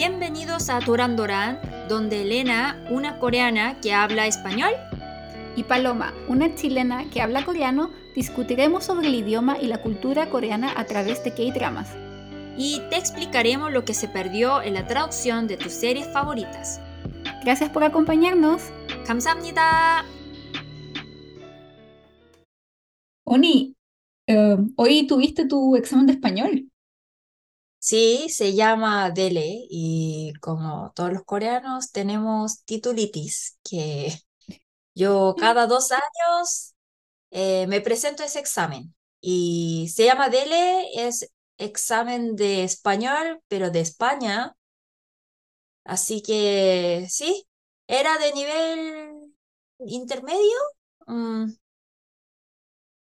Bienvenidos a Duran donde Elena, una coreana que habla español, y Paloma, una chilena que habla coreano, discutiremos sobre el idioma y la cultura coreana a través de K-dramas. Y te explicaremos lo que se perdió en la traducción de tus series favoritas. Gracias por acompañarnos. 감사합니다. Oni, eh, hoy tuviste tu examen de español. Sí, se llama Dele y como todos los coreanos tenemos titulitis, que yo cada dos años eh, me presento ese examen y se llama Dele, es examen de español, pero de España. Así que sí, era de nivel intermedio. Mm,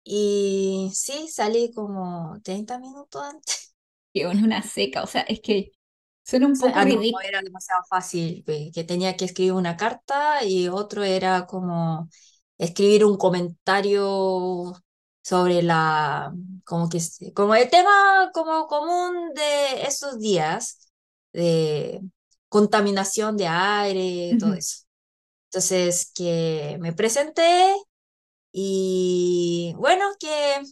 y sí, salí como 30 minutos antes. Que es una seca, o sea, es que suena un poco ridículo. era demasiado fácil, que tenía que escribir una carta y otro era como escribir un comentario sobre la, como que, como el tema como común de esos días, de contaminación de aire, todo eso. Entonces, que me presenté y bueno, que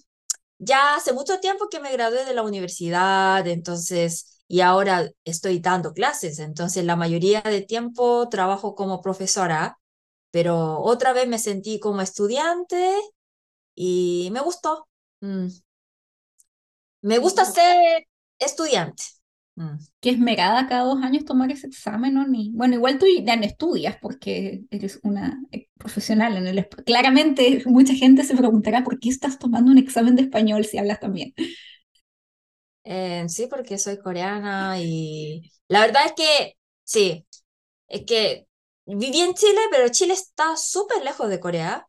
ya hace mucho tiempo que me gradué de la universidad, entonces, y ahora estoy dando clases, entonces la mayoría de tiempo trabajo como profesora, pero otra vez me sentí como estudiante y me gustó. Mm. Me gusta ser estudiante. Mm. Qué esmerada cada dos años tomar ese examen, ¿no? Ni... Bueno, igual tú ya no estudias porque eres una profesional en el... Claramente mucha gente se preguntará por qué estás tomando un examen de español si hablas también. Eh, sí, porque soy coreana y la verdad es que sí, es que viví en Chile, pero Chile está súper lejos de Corea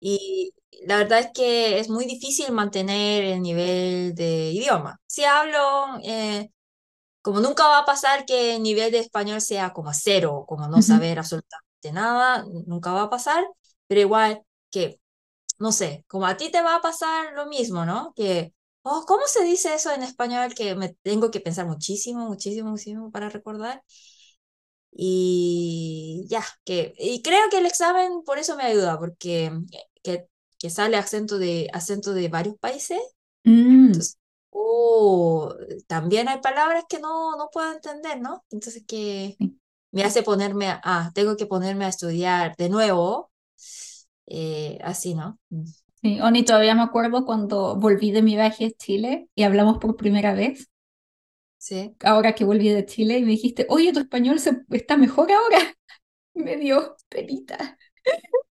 y la verdad es que es muy difícil mantener el nivel de idioma. Si hablo... Eh, como nunca va a pasar que el nivel de español sea como cero, como no saber absolutamente nada, nunca va a pasar, pero igual que, no sé, como a ti te va a pasar lo mismo, ¿no? Que, oh, ¿cómo se dice eso en español? Que me tengo que pensar muchísimo, muchísimo, muchísimo para recordar. Y ya, que, y creo que el examen por eso me ayuda, porque que, que sale acento de, acento de varios países. Mm. Entonces, Oh, también hay palabras que no, no puedo entender, ¿no? Entonces que me hace ponerme a, ah, tengo que ponerme a estudiar de nuevo, eh, así, ¿no? Mm. Sí, Oni, todavía me acuerdo cuando volví de mi viaje a Chile y hablamos por primera vez. Sí. Ahora que volví de Chile y me dijiste, oye, tu español se, está mejor ahora. Me dio penita.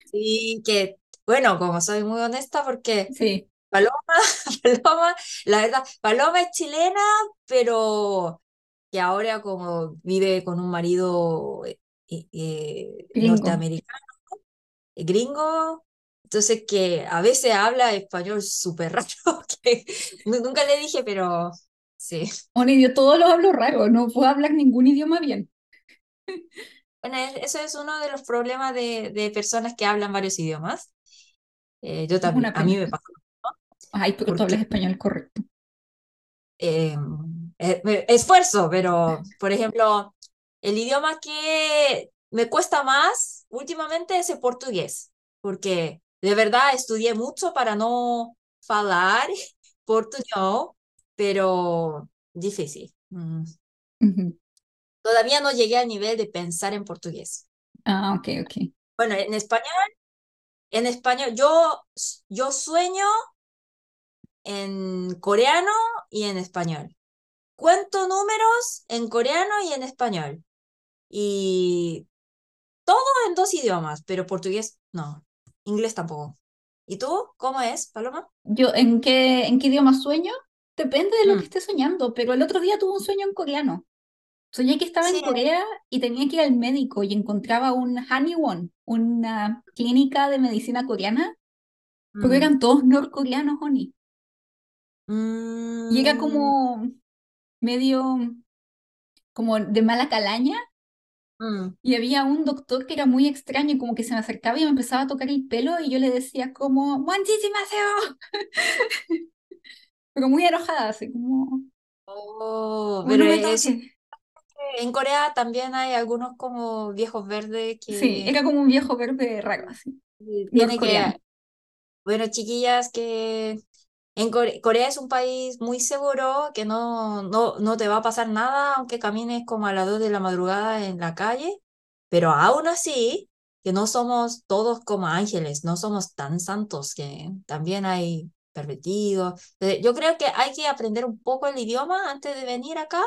Sí, que, bueno, como soy muy honesta, porque sí. Paloma, Paloma, la verdad, Paloma es chilena, pero que ahora como vive con un marido eh, eh, norteamericano, eh, gringo, entonces que a veces habla español súper raro, que nunca le dije, pero sí. Bueno, yo todo lo hablo raro, no puedo hablar ningún idioma bien. Bueno, eso es uno de los problemas de, de personas que hablan varios idiomas. yo también, a mí me pasa Ay, pero tú hablas español correcto. Em, eh, esfuerzo, pero por ejemplo, el idioma que me cuesta más últimamente es el portugués, porque de verdad estudié mucho para no hablar portugués, pero difícil. Mm. Todavía no llegué al nivel de pensar en portugués. Ah, ok, ok. Bueno, en español, en español, yo, yo sueño en coreano y en español. Cuento números en coreano y en español. Y todo en dos idiomas, pero portugués no. Inglés tampoco. ¿Y tú? ¿Cómo es, Paloma? Yo, ¿en qué, en qué idioma sueño? Depende de lo mm. que esté soñando, pero el otro día tuve un sueño en coreano. Soñé que estaba en Corea y tenía que ir al médico y encontraba un Haniwon, una clínica de medicina coreana, mm. eran todos norcoreanos, Honey. Y era mm. como medio como de mala calaña. Mm. Y había un doctor que era muy extraño y como que se me acercaba y me empezaba a tocar el pelo y yo le decía como ¡Manchichimaseo! pero muy enojada, así como... Oh, pero es, en Corea también hay algunos como viejos verdes Sí, que era como un viejo verde raro, así. tiene que, bueno, chiquillas, que en Core- Corea es un país muy seguro, que no, no, no te va a pasar nada aunque camines como a las 2 de la madrugada en la calle, pero aún así, que no somos todos como ángeles, no somos tan santos, que también hay pervertidos. Eh, Yo creo que hay que aprender un poco el idioma antes de venir acá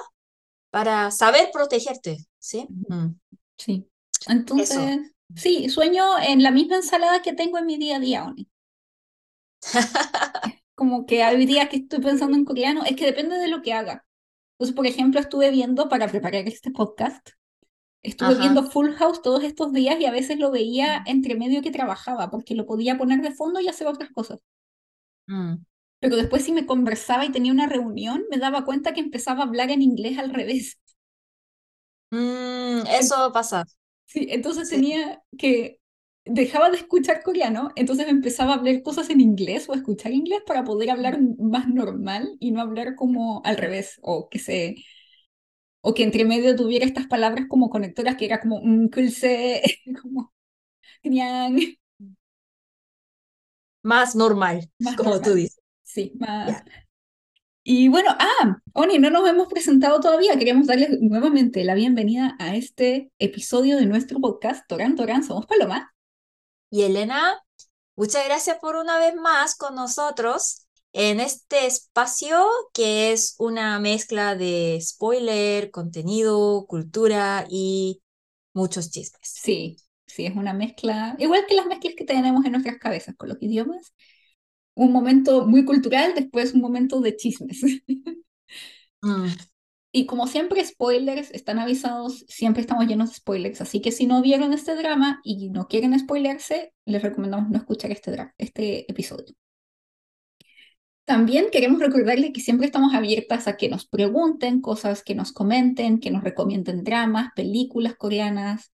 para saber protegerte, ¿sí? Mm, Sí. Eso. Entonces, sí, sueño en la misma ensalada que tengo en mi día a día, Oni. Como que hay días que estoy pensando en coreano, es que depende de lo que haga. Entonces, por ejemplo, estuve viendo para preparar este podcast, estuve Ajá. viendo Full House todos estos días y a veces lo veía entre medio que trabajaba, porque lo podía poner de fondo y hacer otras cosas. Mm. Pero después si me conversaba y tenía una reunión, me daba cuenta que empezaba a hablar en inglés al revés. Mm, eso pasa. Sí, entonces Sí. tenía que dejaba de escuchar coreano, entonces empezaba a hablar cosas en inglés o a escuchar inglés para poder hablar más normal y no hablar como al revés o que se o que entre medio tuviera estas palabras como conectoras que era como mm, kulse, como Más normal, más como tú dices. Sí, más. Y bueno, ah, Oni, no nos hemos presentado todavía. Queremos darles nuevamente la bienvenida a este episodio de nuestro podcast Torán Torán Somos Paloma. Y Elena, muchas gracias por una vez más con nosotros en este espacio que es una mezcla de spoiler, contenido, cultura y muchos chismes. Sí, sí, es una mezcla, igual que las mezclas que tenemos en nuestras cabezas con los idiomas. Un momento muy cultural, después un momento de chismes. Mm, Y como siempre, spoilers están avisados, siempre estamos llenos de spoilers, así que si no vieron este drama y no quieren spoilerse, les recomendamos no escuchar este, este episodio. También queremos recordarles que siempre estamos abiertas a que nos pregunten cosas, que nos comenten, que nos recomienden dramas, películas coreanas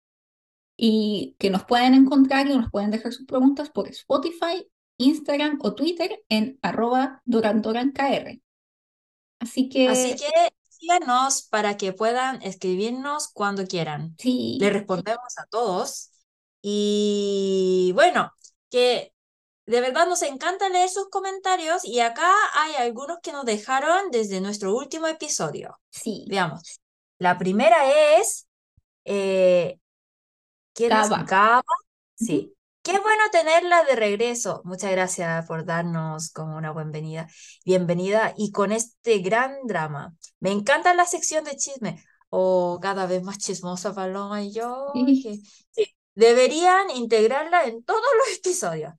y que nos pueden encontrar y nos pueden dejar sus preguntas por Spotify, Instagram o Twitter en arroba dorandorankr. Así que, Así que síganos para que puedan escribirnos cuando quieran. sí, Le respondemos a todos. Y bueno, que de verdad nos encanta leer sus comentarios y acá hay algunos que nos dejaron desde nuestro último episodio. sí, Veamos. La primera es, eh, ¿quién es? Gaba. Gaba. Sí. Qué bueno tenerla de regreso. Muchas gracias por darnos como una bienvenida. Bienvenida y con este gran drama. Me encanta la sección de chisme. Oh, cada vez más chismosa Paloma y yo. Sí. deberían integrarla en todos los episodios.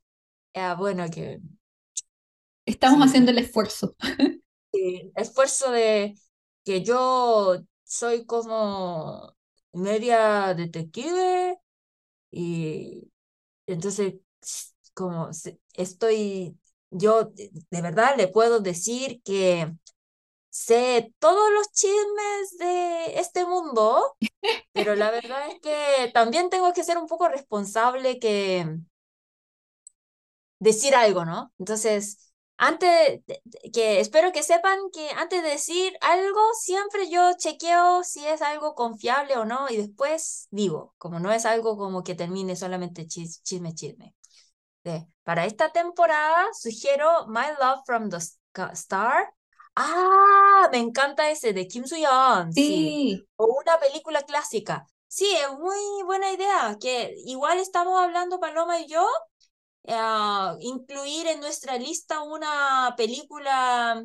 Ah, bueno, que estamos Sí. haciendo el esfuerzo. el esfuerzo de que yo soy como media detective y entonces como estoy, yo de de verdad le puedo decir que sé todos los chismes de este mundo, pero la verdad es que también tengo que ser un poco responsable que decir algo, ¿no? Entonces, antes, que espero que sepan que antes de decir algo, siempre yo chequeo si es algo confiable o no y después digo, como no es algo como que termine solamente chis- chisme, chisme. De- para esta temporada sugiero My Love from the Star. Ah, me encanta ese de Kim Soo-yeon, sí. Sí, O una película clásica. Sí, es muy buena idea, que igual estamos hablando Paloma y yo, eh, incluir en nuestra lista una película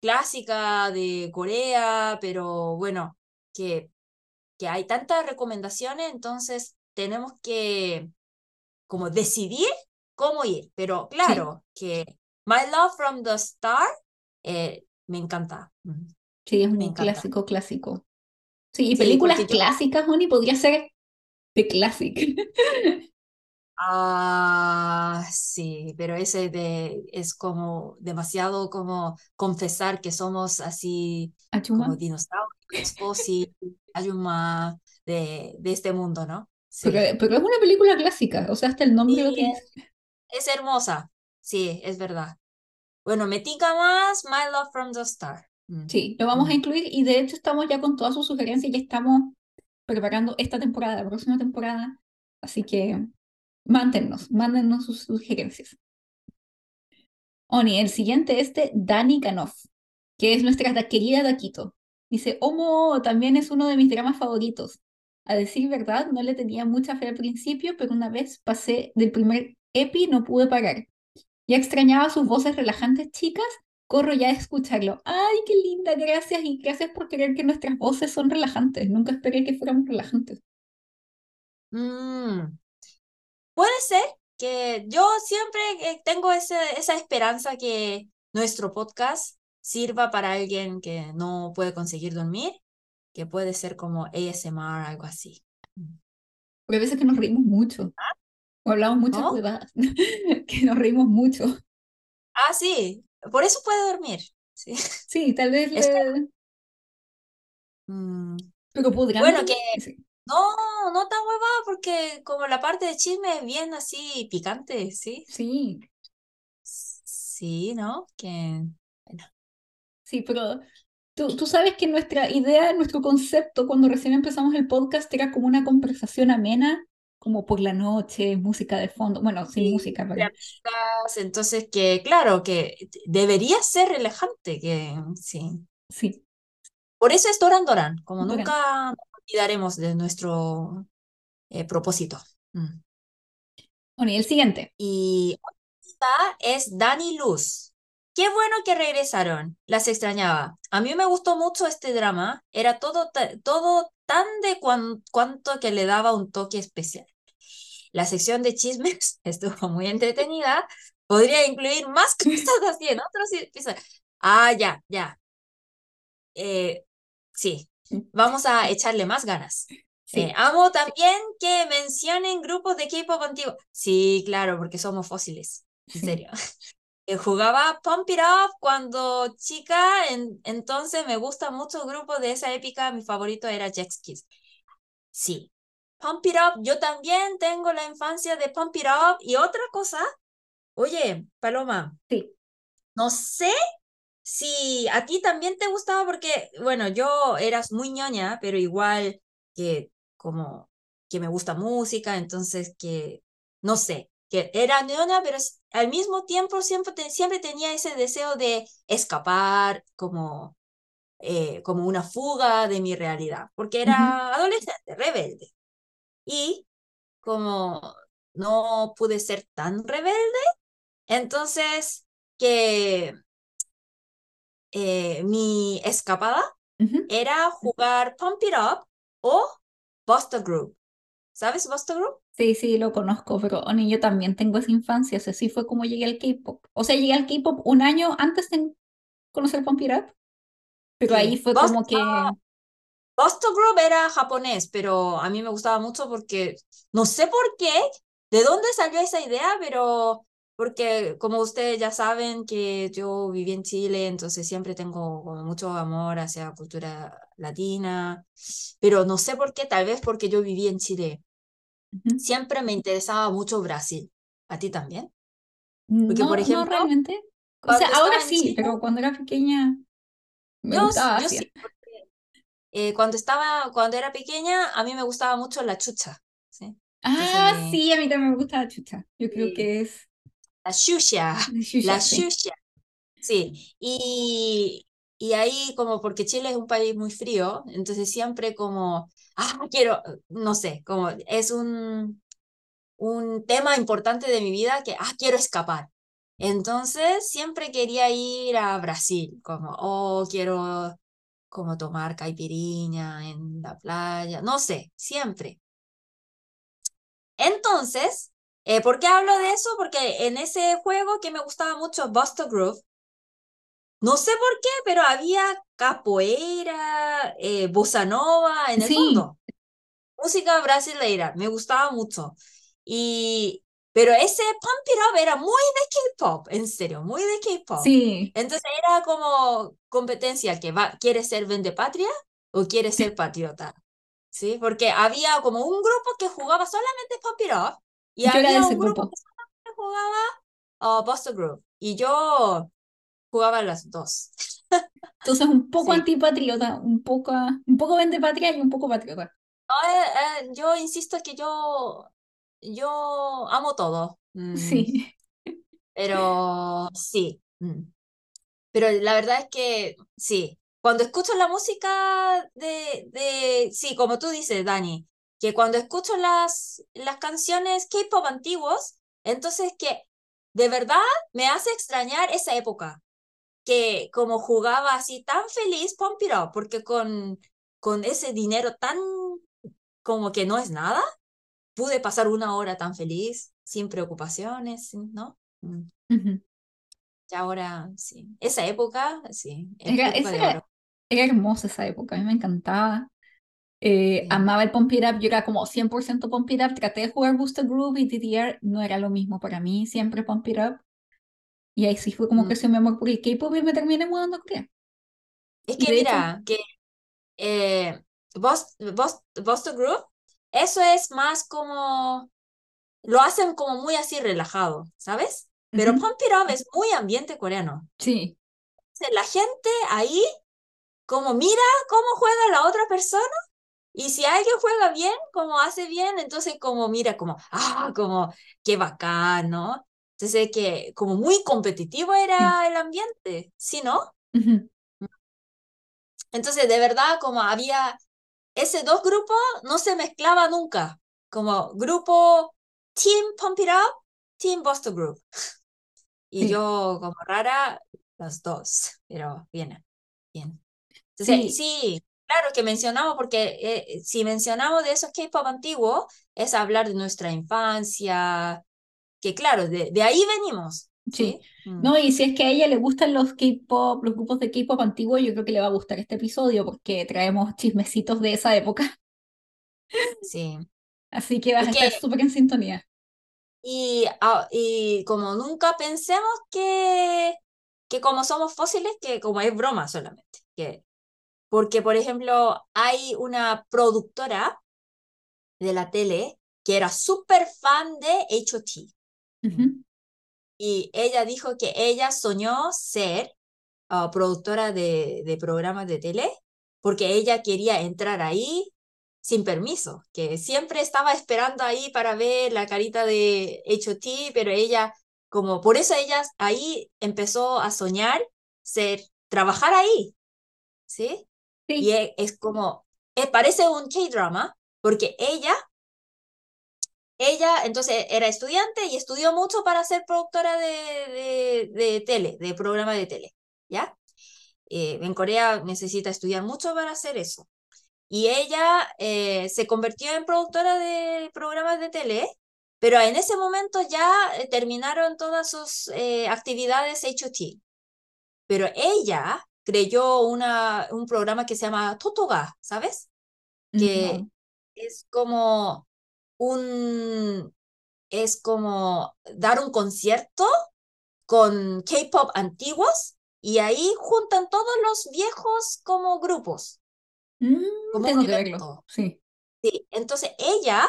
clásica de Corea, pero bueno, que, que hay tantas recomendaciones, entonces tenemos que como decidir cómo ir. Pero claro, que My Love from the Star eh, me encanta. Sí, es Me un encanta. clásico, clásico. Sí, y películas clásicas, Moni, podría ser The Classic. Ah, sí, pero ese de, es como demasiado como confesar que somos así Achuma. como dinosaurios, Fossil, Ayuma de, de este mundo, ¿no? Sí. Pero, pero es una película clásica, o sea, hasta el nombre lo Sí, tiene. es, es hermosa, sí, es verdad. Bueno, me tinca más My Love from the Star. Mm, Sí, lo vamos a mm. incluir y de hecho estamos ya con todas sus sugerencias y estamos preparando esta temporada, la próxima temporada. Así que mándennos, mándennos sus sugerencias. Oni, el siguiente es de Dani Canoff, que es nuestra da- querida Daquito. Dice, Homo también es uno de mis dramas favoritos. A decir verdad, no le tenía mucha fe al principio, pero una vez pasé del primer epi no pude parar. Ya extrañaba sus voces relajantes chicas, corro ya a escucharlo. ¡Ay, qué linda! Gracias y gracias por creer que nuestras voces son relajantes. Nunca esperé que fuéramos relajantes. Mm, Puede ser que yo siempre eh, tengo ese- esa esperanza que nuestro podcast sirva para alguien que no puede conseguir dormir, que puede ser como ASMR, algo así. Mm. Porque a veces que nos reímos mucho. O hablamos muchas ¿Cómo? huevadas. que nos reímos mucho. Ah, sí, por eso puede dormir. Sí. Sí, tal vez le... mm, Pero podrán bueno, dormir. que Sí, no, no tan huevada, porque como la parte de chisme es bien así picante, ¿sí? sí, Sí, ¿no? Que, bueno. sí, pero tú, tú sabes que nuestra idea, nuestro concepto cuando recién empezamos el podcast era como una conversación amena, como por la noche, música de fondo. Bueno, sin Sí, música, pero entonces que claro, que debería ser relajante, que sí. sí, Por eso es Doran Doran, como nunca olvidaremos de nuestro eh, propósito. Mm. Bueno, y el siguiente. Y esta es Dani Luz. Qué bueno que regresaron, las extrañaba. A mí me gustó mucho este drama, era todo, todo tan de cuan- cuanto que le daba un toque especial. La sección de chismes estuvo muy entretenida. Podría incluir más cosas así en otros episodios. Ah, ya, ya. Eh, sí, vamos a echarle más ganas. Eh, Sí, amo también que mencionen grupos de K-pop antiguo. Sí, claro, porque somos fósiles. En serio. Eh, jugaba Pump It Up cuando chica, en- entonces me gusta mucho el grupo de esa época. Mi favorito era Jax Kiss. Sí. Pump It Up, yo también tengo la infancia de Pump It Up. Y otra cosa, oye, Paloma, Sí. no sé si a ti también te gustaba porque, bueno, yo eras muy ñoña, pero igual que como que me gusta música, entonces que, no sé, que era ñoña, pero al mismo tiempo siempre, te- siempre tenía ese deseo de escapar, como, eh, como una fuga de mi realidad, porque era adolescente, rebelde. Y como no pude ser tan rebelde, entonces que eh, mi escapada era jugar Pump It Up o Buster Group. ¿Sabes Buster Group? Sí, sí, lo conozco, pero Oni, yo también tengo esa infancia, o sea, así fue como llegué al K-pop. O sea, llegué al K-pop un año antes de conocer Pump It Up, pero ahí Sí. fue Bus- como que, Buster Group era japonés, pero a mí me gustaba mucho porque no sé por qué, de dónde salió esa idea, pero porque como ustedes ya saben que yo viví en Chile, entonces siempre tengo como mucho amor hacia la cultura latina, pero no sé por qué, tal vez porque yo viví en Chile. ujú. Siempre me interesaba mucho Brasil. ¿A ti también? Porque, por No, no ejemplo, realmente. O sea, ahora sí, Chile, pero cuando era pequeña me yo, gustaba yo sí, porque eh, cuando estaba, cuando era pequeña, a mí me gustaba mucho la chucha, ¿sí? Entonces Ah, sí, a mí también me gusta la chucha. Yo creo sí, que es la xuxa, de la xuxa, sí. Y, y ahí como porque Chile es un país muy frío, entonces siempre como, ah, quiero, no sé, como es un, un tema importante de mi vida que, ah, quiero escapar. Entonces siempre quería ir a Brasil, como, oh, quiero como tomar caipirinha en la playa, no sé, siempre. Entonces, eh, ¿por qué hablo de eso? Porque en ese juego que me gustaba mucho, Buster Groove, no sé por qué, pero había capoeira, eh, bossa nova en el Sí, fondo. música brasileira, me gustaba mucho. Y, pero ese Pump It Up era muy de K-pop, en serio, muy de K-pop. sí. Entonces era como competencia que va, ¿quieres ser patria o quieres ser patriota? ¿Sí? Porque había como un grupo que jugaba solamente Pump It Up y Yo era de había ese un grupo grupo. que jugaba uh, Buster Groove. Y yo jugaba las dos. Entonces, un poco Sí. antipatriota, un poco, un poco vende patria y un poco patriota. No, eh, eh, yo insisto que yo, yo amo todo. Mm, Sí. pero sí. mm. Pero la verdad es que sí. Cuando escucho la música de, de, sí, como tú dices, Dani, que cuando escucho las, las canciones K-pop antiguos, entonces que de verdad me hace extrañar esa época, que como jugaba así tan feliz Pump It Up, porque con, con ese dinero tan como que no es nada, pude pasar una hora tan feliz, sin preocupaciones, ¿no? Mm. Y ahora, sí. Esa época, sí, Era, época esa de era, era hermosa esa época, a mí me encantaba. Eh, amaba el Pump It Up, yo era como 100% Pump It Up, traté de jugar Booster Groove y DDR, no era lo mismo para mí, siempre Pump It Up. Y ahí sí fue como Mm. creció mi amor por el K-pop y me terminé mudando a Corea. Es que de hecho, mira, que eh, Bos- Bos- Boston Group, eso es más como, lo hacen como muy así relajado, ¿sabes? Pero ujú, Pump It Up es muy ambiente coreano. sí, La gente ahí como mira cómo juega la otra persona y si alguien juega bien, como hace bien, entonces como mira como, ah, como qué bacán, ¿no? Entonces que como muy competitivo era el ambiente, ¿sí, no? ujú, Entonces de verdad como había ese dos grupos no se mezclaba nunca, como grupo Team Pump It Up, Team Boston Group. Y sí, yo como rara, los dos, pero bien, bien. Entonces, sí, sí, claro que mencionamos, porque eh, si mencionamos de esos K-pop antiguos, es hablar de nuestra infancia, que claro, de, de ahí venimos, sí. ¿sí? Mm, No, y si es que a ella le gustan los K-pop, los grupos de K-pop antiguos, yo creo que le va a gustar este episodio porque traemos chismecitos de esa época. sí. Así que vas a que, estar súper en sintonía. y, ah, y como nunca pensemos que, que como somos fósiles, que como es broma solamente, que, porque por ejemplo, hay una productora de la tele que era súper fan de H.O.T. Y ella dijo que ella soñó ser ah, productora de, de programas de tele porque ella quería entrar ahí sin permiso, que siempre estaba esperando ahí para ver la carita de H.O.T., pero ella, como por eso ella ahí empezó a soñar ser, trabajar ahí, ¿sí? Y Sí, es, es como, eh, parece un K-drama, porque ella ella entonces era estudiante y estudió mucho para ser productora de, de, de tele, de programa de tele, ¿ya? Eh, en Corea necesita estudiar mucho para hacer eso. Y ella eh, se convirtió en productora de programas de tele, pero en ese momento ya eh, terminaron todas sus eh, actividades HOT. Pero ella creyó una, un programa que se llama Totoga, ¿sabes? Que no. es como un, es como dar un concierto con K-pop antiguos y ahí juntan todos los viejos como grupos, Mm, como un evento. Sí. Sí, entonces ella,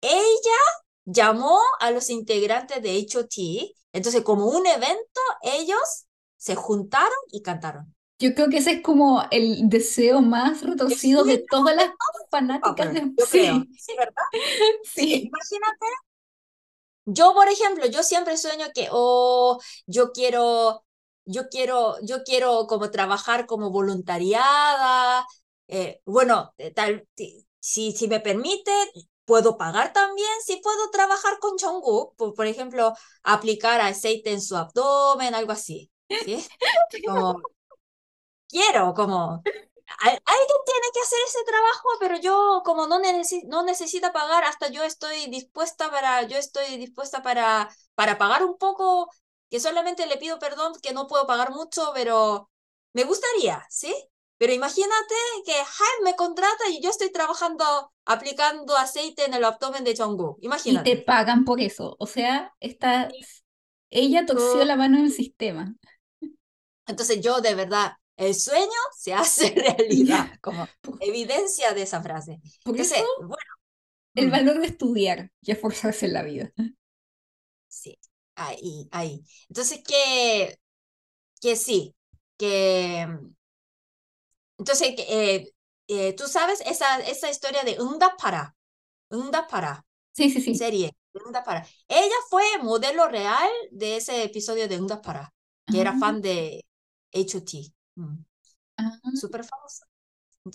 ella llamó a los integrantes de H.O.T., entonces como un evento, ellos se juntaron y cantaron. Yo creo que ese es como el deseo más retorcido de todas las fanáticas de... yo creo. Sí, ¿verdad? Sí, imagínate Yo, por ejemplo, yo siempre sueño que, oh, yo quiero, yo quiero, yo quiero como trabajar como voluntariada. eh, bueno, eh, tal, si, si, si me permite, puedo pagar también, si puedo trabajar con Jungkook, por, por ejemplo, aplicar aceite en su abdomen, algo así, ¿sí? Como, quiero, como, al- alguien tiene que hacer ese trabajo, pero yo como no, necesi- no necesita pagar, hasta yo estoy dispuesta para, yo estoy dispuesta para, para pagar un poco, que solamente le pido perdón, que no puedo pagar mucho, pero me gustaría, ¿sí? Pero imagínate que Hype me contrata y yo estoy trabajando, aplicando aceite en el abdomen de Jungkook, Y te imagínate. pagan por eso. O sea, esta... ella torció la mano en el sistema. Entonces yo de verdad, el sueño se hace realidad, como evidencia de esa frase. por eso Entonces, bueno. el mm. valor de estudiar y esforzarse en la vida. Sí, ahí, ahí. Entonces, que que sí, que... Entonces, eh, eh, tú sabes esa, esa historia de Unda para, Unda para, Sí, sí, sí. serie, Unda para. Ella fue modelo real de ese episodio de Unda para, que era Ah, fan de H.O.T. Mm, ah, súper famosa.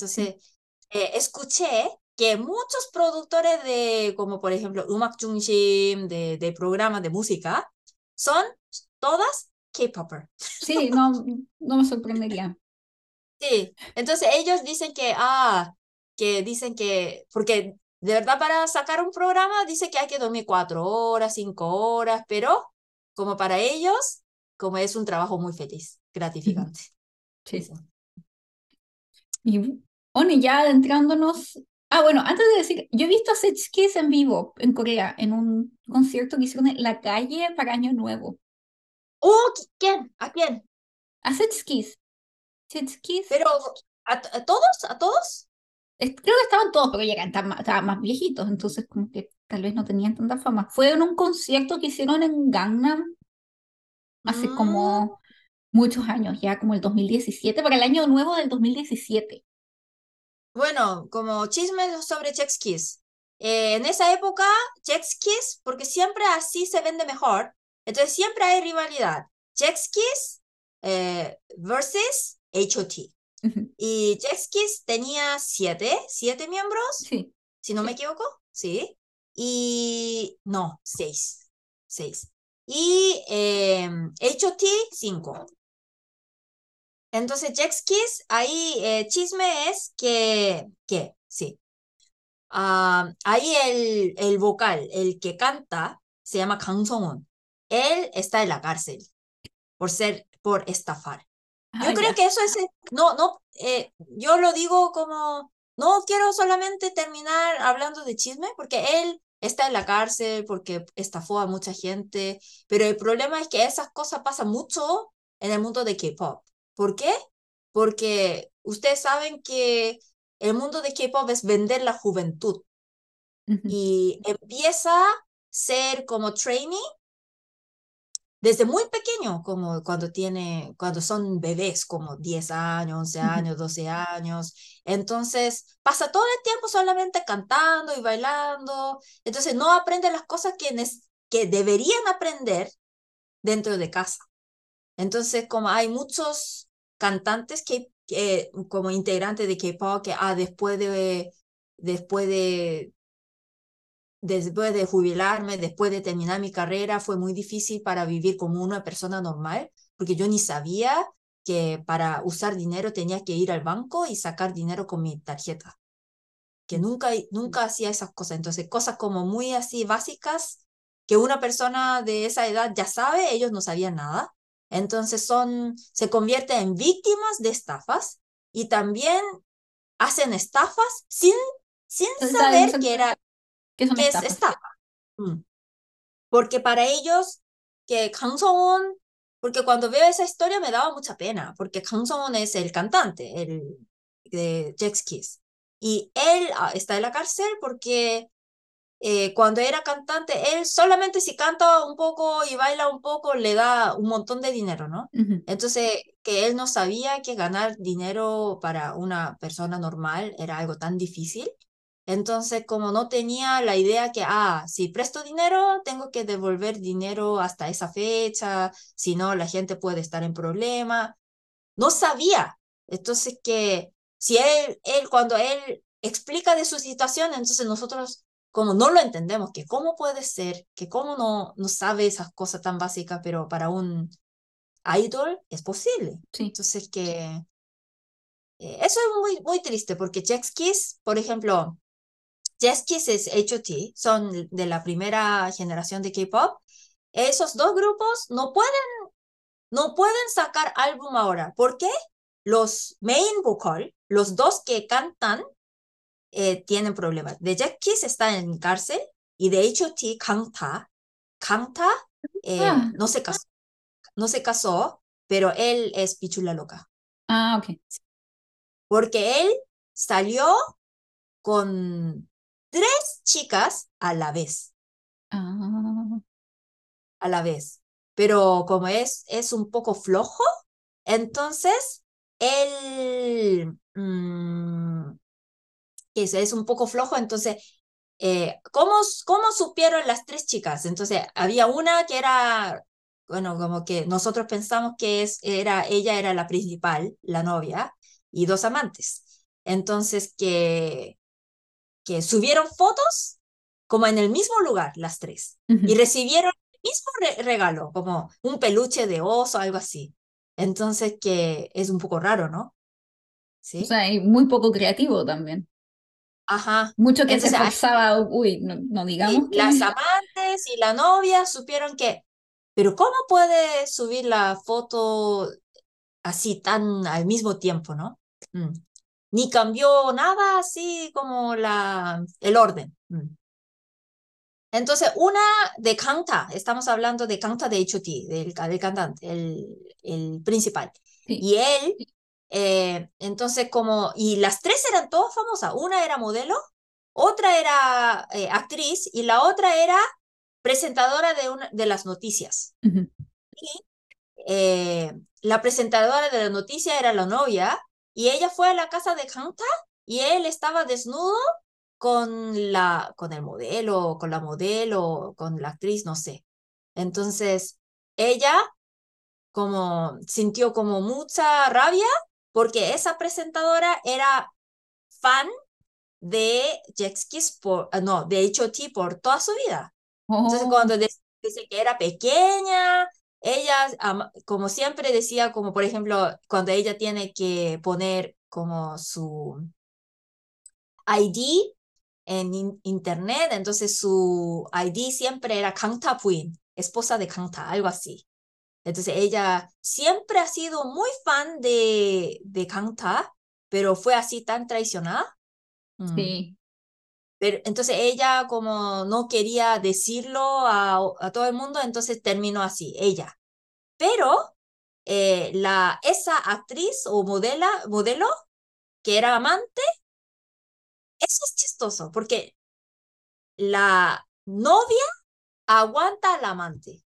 sí. Entonces, eh, escuché que muchos productores de, como por ejemplo, Umak Jungshim, de, de programas de música, son todas K-popper. Sí, no, no me sorprendería. Sí, entonces ellos dicen que, ah, que dicen que, porque de verdad para sacar un programa dice que hay que dormir cuatro horas, cinco horas, pero como para ellos, como es un trabajo muy feliz, gratificante. Sí. Y bueno, ya adentrándonos. Ah, bueno, antes de decir, yo he visto a Sech Kiss en vivo en Corea, en un concierto que hicieron en la calle para Año Nuevo. Oh, ¿quién? ¿A quién? A Sech Kiss. Sech Kiss. Pero, ¿a, a todos? ¿A todos? Creo que estaban todos, pero ya estaban más viejitos, entonces como que tal vez no tenían tanta fama. Fue en un concierto que hicieron en Gangnam hace Mm, como muchos años, ya como el 2017, para el año nuevo del 2017. Bueno, como chisme sobre Chex Kiss. Eh, en esa época, Chex Kiss, porque siempre así se vende mejor, entonces siempre hay rivalidad. Chex Kiss eh, versus H.O.T. Y Chex Kiss tenía siete, siete miembros, Sí, si no me equivoco, ¿sí? Y no, seis, seis. Y eh, H.O.T. cinco. Entonces, Jax Kiss, ahí eh, chisme es que, que, sí. Ah, ahí el, el vocal, el que canta, se llama Kang Song-un. Él está en la cárcel por ser, por estafar. Yo Ah, creo ya. que eso es, eh, no, no, eh, yo lo digo como, no quiero solamente terminar hablando de chisme, porque él está en la cárcel, porque estafó a mucha gente, pero el problema es que esas cosas pasan mucho en el mundo de K-pop. ¿Por qué? Porque ustedes saben que el mundo de K-pop es vender la juventud y empieza a ser como trainee desde muy pequeño, como cuando tiene, cuando son bebés, como 10 años, 11 Ujú. años, 12 años. Entonces, pasa todo el tiempo solamente cantando y bailando. Entonces, no aprende las cosas que, que deberían aprender dentro de casa. Entonces, como hay muchos cantantes que, que como integrantes de K-pop, que ah, después de, después de, después de jubilarme, después de terminar mi carrera, fue muy difícil para vivir como una persona normal, porque yo ni sabía que para usar dinero tenía que ir al banco y sacar dinero con mi tarjeta, que nunca, nunca hacía esas cosas. Entonces, cosas como muy así básicas que una persona de esa edad ya sabe, ellos no sabían nada. Entonces son, se convierten en víctimas de estafas y también hacen estafas sin, sin saber que era que es estafa. Mm. Porque para ellos, que Kang Song-un, porque cuando veo esa historia me daba mucha pena, porque Kang Song-un es el cantante, el de Jax Kiss. Y él ah, está en la cárcel porque eh, cuando era cantante, él solamente si canta un poco y baila un poco le da un montón de dinero, ¿no? Ujú. Entonces, que él no sabía que ganar dinero para una persona normal era algo tan difícil. Entonces, como no tenía la idea que, ah, si presto dinero, tengo que devolver dinero hasta esa fecha, si no, la gente puede estar en problema. No sabía. Entonces, que si él, él, cuando él explica de su situación, entonces nosotros como no lo entendemos, que cómo puede ser, que cómo no, no sabe esas cosas tan básicas, pero para un idol es posible. Sí. Entonces, que eh, eso es muy, muy triste, porque Jax Kiss, por ejemplo, Jax Kiss es H.O.T., son de la primera generación de K-pop. Esos dos grupos no pueden, no pueden sacar álbum ahora. ¿Por qué? Los main vocal, los dos que cantan, eh, tienen problemas. De Jack Kiss está en cárcel y de H.O.T. Kangta, Kangta eh, Ah, no se casó, no se casó, pero él es pichula loca, ah, ok. porque él salió con tres chicas a la vez, Ah, a la vez. Pero como es, es un poco flojo, Entonces, él mm, es, es un poco flojo, entonces, eh, ¿cómo, ¿cómo supieron las tres chicas? Entonces, había una que era, bueno, como que nosotros pensamos que es, era, ella era la principal, la novia, y dos amantes. Entonces, que, que subieron fotos como en el mismo lugar, las tres, y recibieron el mismo regalo, como un peluche de oso, algo así. Entonces, que es un poco raro, ¿no? ¿Sí? O sea, y muy poco creativo también. Ajá. Mucho que se esforzaba, uy, no, digamos. que... Las amantes y la novia supieron que, pero ¿cómo puede subir la foto así tan al mismo tiempo, no? Mm. Ni cambió nada así como la, el orden. Mm. Entonces, una de Canta, estamos hablando de Canta de HOT, del, del cantante, el, el principal. Y él, eh, entonces como, y las tres eran todas famosas, una era modelo, otra era eh, actriz y la otra era presentadora de, una, de las noticias. Y eh, la presentadora de la noticia era la novia y ella fue a la casa de Canta y él estaba desnudo con, la, con el modelo, con la modelo, con la actriz, no sé. Entonces, ella como sintió como mucha rabia porque esa presentadora era fan de Jexkis por, ah, no, de HOT por toda su vida. Entonces, oh. cuando dice que era pequeña, ella, como siempre decía, como por ejemplo, cuando ella tiene que poner como su ID en internet, entonces su ID siempre era Kangta Puin, esposa de Kangta, algo así. Entonces ella siempre ha sido muy fan de, de Kangta, pero fue así tan traicionada. Mm. Sí. Pero, entonces ella como no quería decirlo a, a todo el mundo, entonces terminó así, ella. Pero eh, la, esa actriz o modela, modelo que era amante, eso es chistoso, porque la novia aguanta al amante,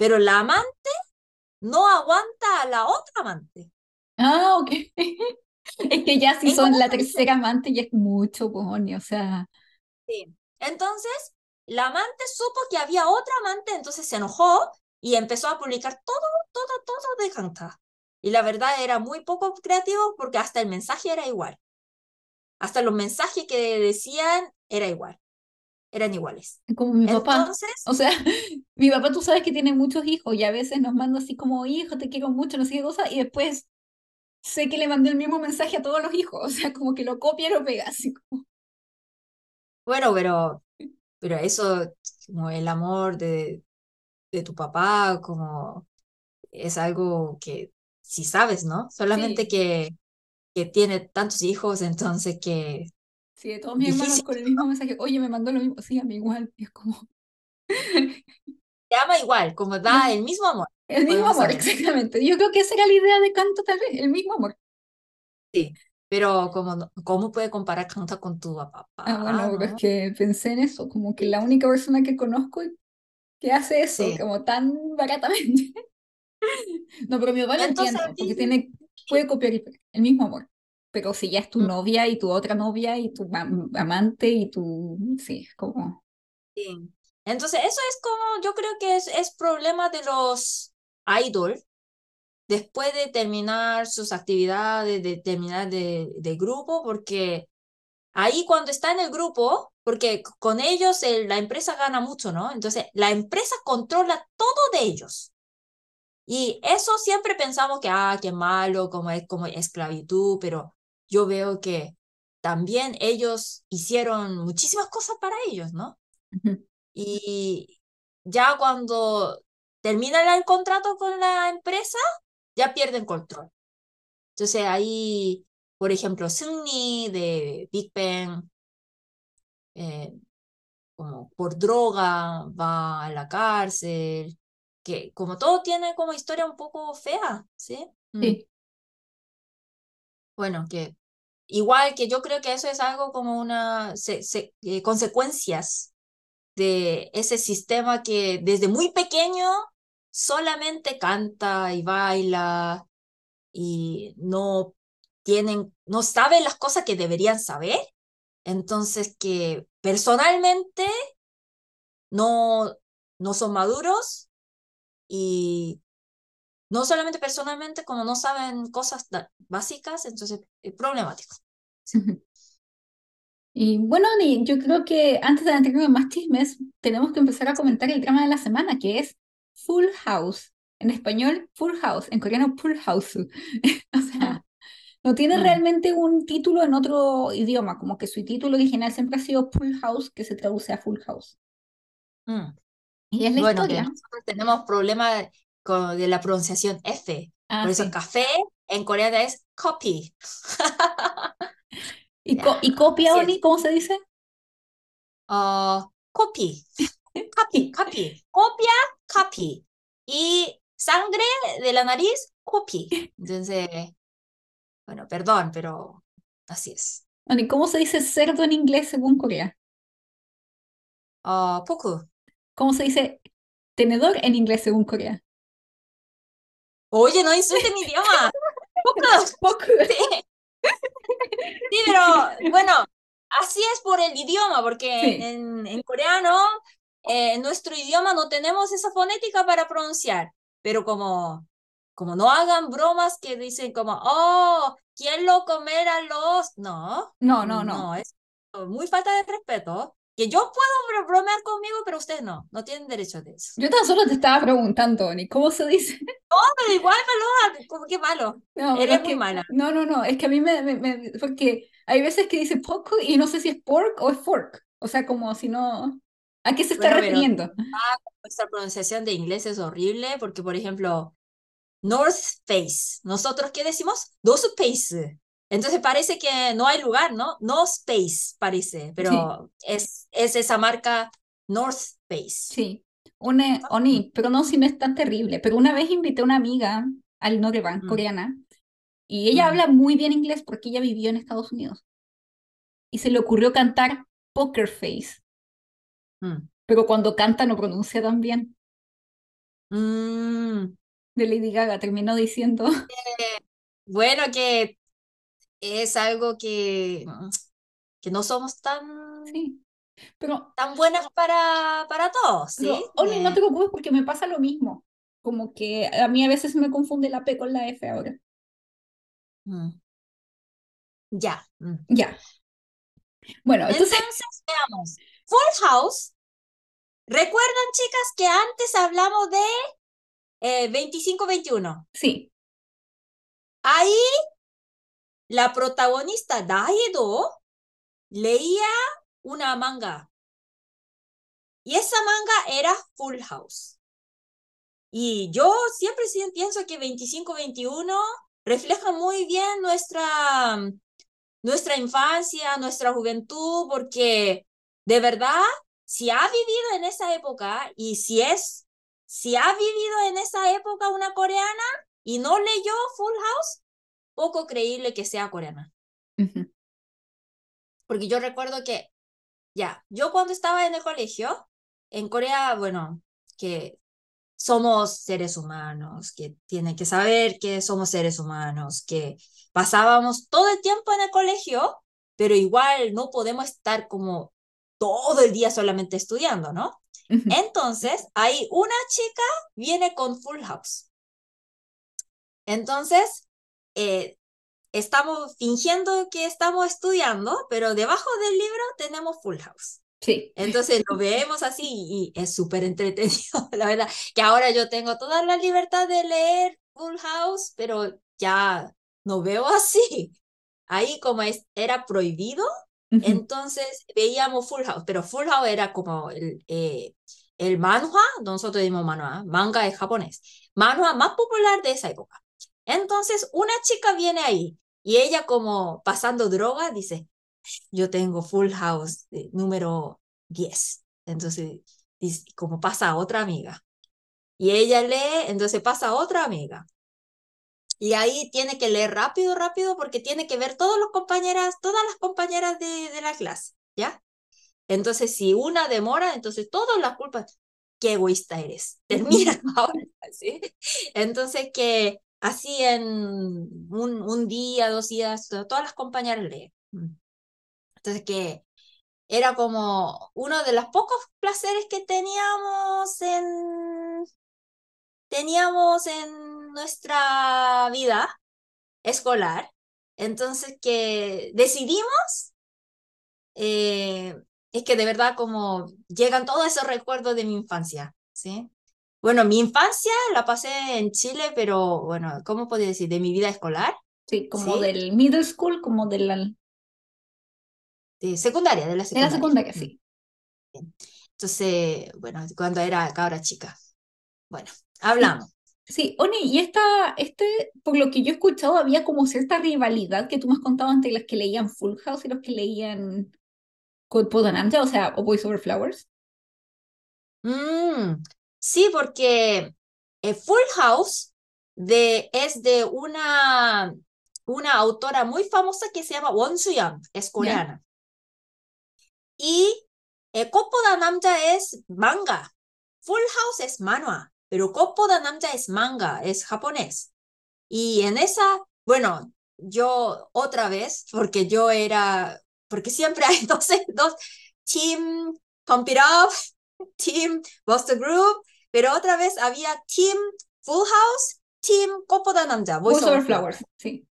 pero la amante no aguanta a la otra amante. Ah, ok. es que ya si son la tercera amante ya es mucho, cojones, o sea. Sí. Entonces, la amante supo que había otra amante, entonces se enojó y empezó a publicar todo, todo, todo de Kanta. Y la verdad era muy poco creativo porque hasta el mensaje era igual. Hasta los mensajes que decían era igual. Eran iguales. Como mi papá. Entonces, o sea, mi papá tú sabes que tiene muchos hijos y a veces nos manda así como, hijo, te quiero mucho, no sé qué cosa, y después sé que le mandé el mismo mensaje a todos los hijos, o sea, como que lo copia y lo pega, así como. Bueno, pero, pero eso, como el amor de, de tu papá, como es algo que si sabes, ¿no? Solamente que, que tiene tantos hijos, entonces que... Sí, de todos mis hermanos con el mismo mensaje, oye, me mandó lo mismo, sí, a mí igual, es como... Te ama igual, como da el mismo amor. El mismo amor, exactamente. Yo creo que esa era la idea de Canto, tal vez, el mismo amor. Sí, pero como, ¿cómo puede comparar Canto con tu papá? Ah, bueno, es que pensé en eso, como que la única persona que conozco que hace eso como tan baratamente. no, pero mi papá lo entiende, porque tiene, puede copiar el mismo amor. Pero si ya es tu mm. novia y tu otra novia y tu amante y tu... Sí, es como... Sí. Entonces, eso es como, yo creo que es, es problema de los idols después de terminar sus actividades, de terminar de, de grupo, porque ahí cuando está en el grupo, porque con ellos la empresa gana mucho, ¿no? Entonces, la empresa controla todo de ellos. Y eso siempre pensamos que, ah, qué malo, como es como esclavitud, pero yo veo que también ellos hicieron muchísimas cosas para ellos, ¿no? Y ya cuando terminan el contrato con la empresa, ya pierden control. Entonces ahí, por ejemplo, Sunny de Big Bang, eh, como por droga, va a la cárcel, que como todo tiene como historia un poco fea, ¿sí? Mm. Sí. Bueno, que igual que yo creo que eso es algo como una eh, consecuencias de ese sistema que desde muy pequeño solamente canta y baila y no tienen, no saben las cosas que deberían saber. Entonces que personalmente no, no son maduros y no solamente personalmente, como no saben cosas básicas, entonces es problemático. Y bueno, yo creo que antes de entrar en más chismes, tenemos que empezar a comentar el drama de la semana, que es Full House. En español, Full House. En coreano, Full House. o sea, mm. no tiene mm. realmente un título en otro idioma, como que su título original siempre ha sido Full House, que se traduce a Full House. Mm. Y es la bueno, historia. nosotros tenemos problemas con, de la pronunciación F. Ah, Por eso café en coreano es copy. ¿Y, ¿y copia, Oni, cómo se dice? Uh, copy. copy, copy. Copia, copy. Y sangre de la nariz, copy. Entonces, bueno, perdón, pero así es. Oni, ¿cómo se dice cerdo en inglés según Corea? Uh, poco. ¿Cómo se dice tenedor en inglés según Corea? Oye, no insulte mi idioma. Poco. Sí. sí. pero bueno, así es por el idioma, porque en, en, coreano, eh, en nuestro idioma no tenemos esa fonética para pronunciar, pero como, como no hagan bromas que dicen como, oh, ¿quién lo comerá los? No, no, no, no. No, es muy falta de respeto que yo puedo bromear conmigo, pero ustedes no, no tienen derecho a eso. Yo tan solo te estaba preguntando, ni ¿cómo se dice? No, pero igual, malo, qué malo. No, Eres muy mala. No, no, no, es que a mí me, me, porque hay veces que dice poco y no sé si es pork o es fork. O sea, como si no... ¿A qué se está refiriendo? ah, nuestra pronunciación de inglés es horrible porque, por ejemplo, North Face. ¿Nosotros qué decimos? Dos Face. Entonces parece que no hay lugar, ¿no? No Space parece, pero es, es esa marca North Space. Sí, una, Oni, pero no, si no es tan terrible. Pero una vez invité a una amiga al Noreban, mm. coreana, y ella mm. habla muy bien inglés porque ella vivió en Estados Unidos. Y se le ocurrió cantar Poker Face. Mm. Pero cuando canta no pronuncia tan bien. De Lady Gaga terminó diciendo. Eh, bueno, que es algo que, que no somos tan, sí. pero, tan buenas para, para todos. ¿sí? no te preocupes porque me pasa lo mismo. Como que a mí a veces me confunde la P con la F ahora. Mm. Ya. Mm. Ya. Bueno, entonces... entonces veamos. Full House. ¿Recuerdan, chicas, que antes hablamos de eh, 25-21? Sí. Ahí la protagonista Daedo leía una manga. Y esa manga era Full House. Y yo siempre pienso que 25-21 refleja muy bien nuestra, nuestra infancia, nuestra juventud, porque de verdad, si ha vivido en esa época y si es, si ha vivido en esa época una coreana y no leyó Full House, poco creíble que sea coreana. Porque yo recuerdo que, ya, yo cuando estaba en el colegio, en Corea, bueno, que somos seres humanos, que tienen que saber que somos seres humanos, que pasábamos todo el tiempo en el colegio, pero igual no podemos estar como todo el día solamente estudiando, ¿no? Entonces, ahí una chica viene con Full House. Entonces, eh, estamos fingiendo que estamos estudiando, pero debajo del libro tenemos Full House. Sí. Entonces lo vemos así y es súper entretenido, la verdad, que ahora yo tengo toda la libertad de leer Full House, pero ya no veo así. Ahí como es, era prohibido, entonces veíamos Full House, pero Full House era como el, eh, el manhwa, nosotros decimos manhwa, manga de japonés, manhwa más popular de esa época. Entonces, una chica viene ahí y ella como pasando droga dice, yo tengo Full House número 10. Entonces, como pasa a otra amiga. Y ella lee, entonces pasa a otra amiga. Y ahí tiene que leer rápido, rápido, porque tiene que ver todas las compañeras, todas las compañeras de, de la clase, ¿ya? Entonces, si una demora, entonces todas las culpas, qué egoísta eres. Termina ahora, ¿sí? Entonces, que así en un, día, dos días, todas las compañeras leen. Mm. Entonces que era como uno de los pocos placeres que teníamos en teníamos en nuestra vida escolar. Entonces que decidimos eh, es que de verdad como llegan todos esos recuerdos de mi infancia, ¿sí? Bueno, mi infancia la pasé en Chile, pero bueno, ¿cómo podría decir? De mi vida escolar. Sí, como del middle school, como de la... De secundaria, de la secundaria. De la secundaria, sí. Entonces, bueno, cuando era cabra chica. Bueno, hablamos. Sí, Oni, y esta, este, por lo que yo he escuchado, había como cierta rivalidad que tú me has contado entre las que leían Full House y los que leían Code o sea, o Voice Over Flowers. Mm, sí, porque eh, Full House de, es de una, una autora muy famosa que se llama Won Soo-young, es coreana. Y eh, Namja es manga. Full House es manhwa, pero Koppoda Namja es manga, es japonés. Y en esa, bueno, yo otra vez, porque yo era, porque siempre hay dos, dos Team Pump It Up, Team Buster Group, pero otra vez había Team Full House, Team Koppoda Namja, Voice, Over Flowers, sí.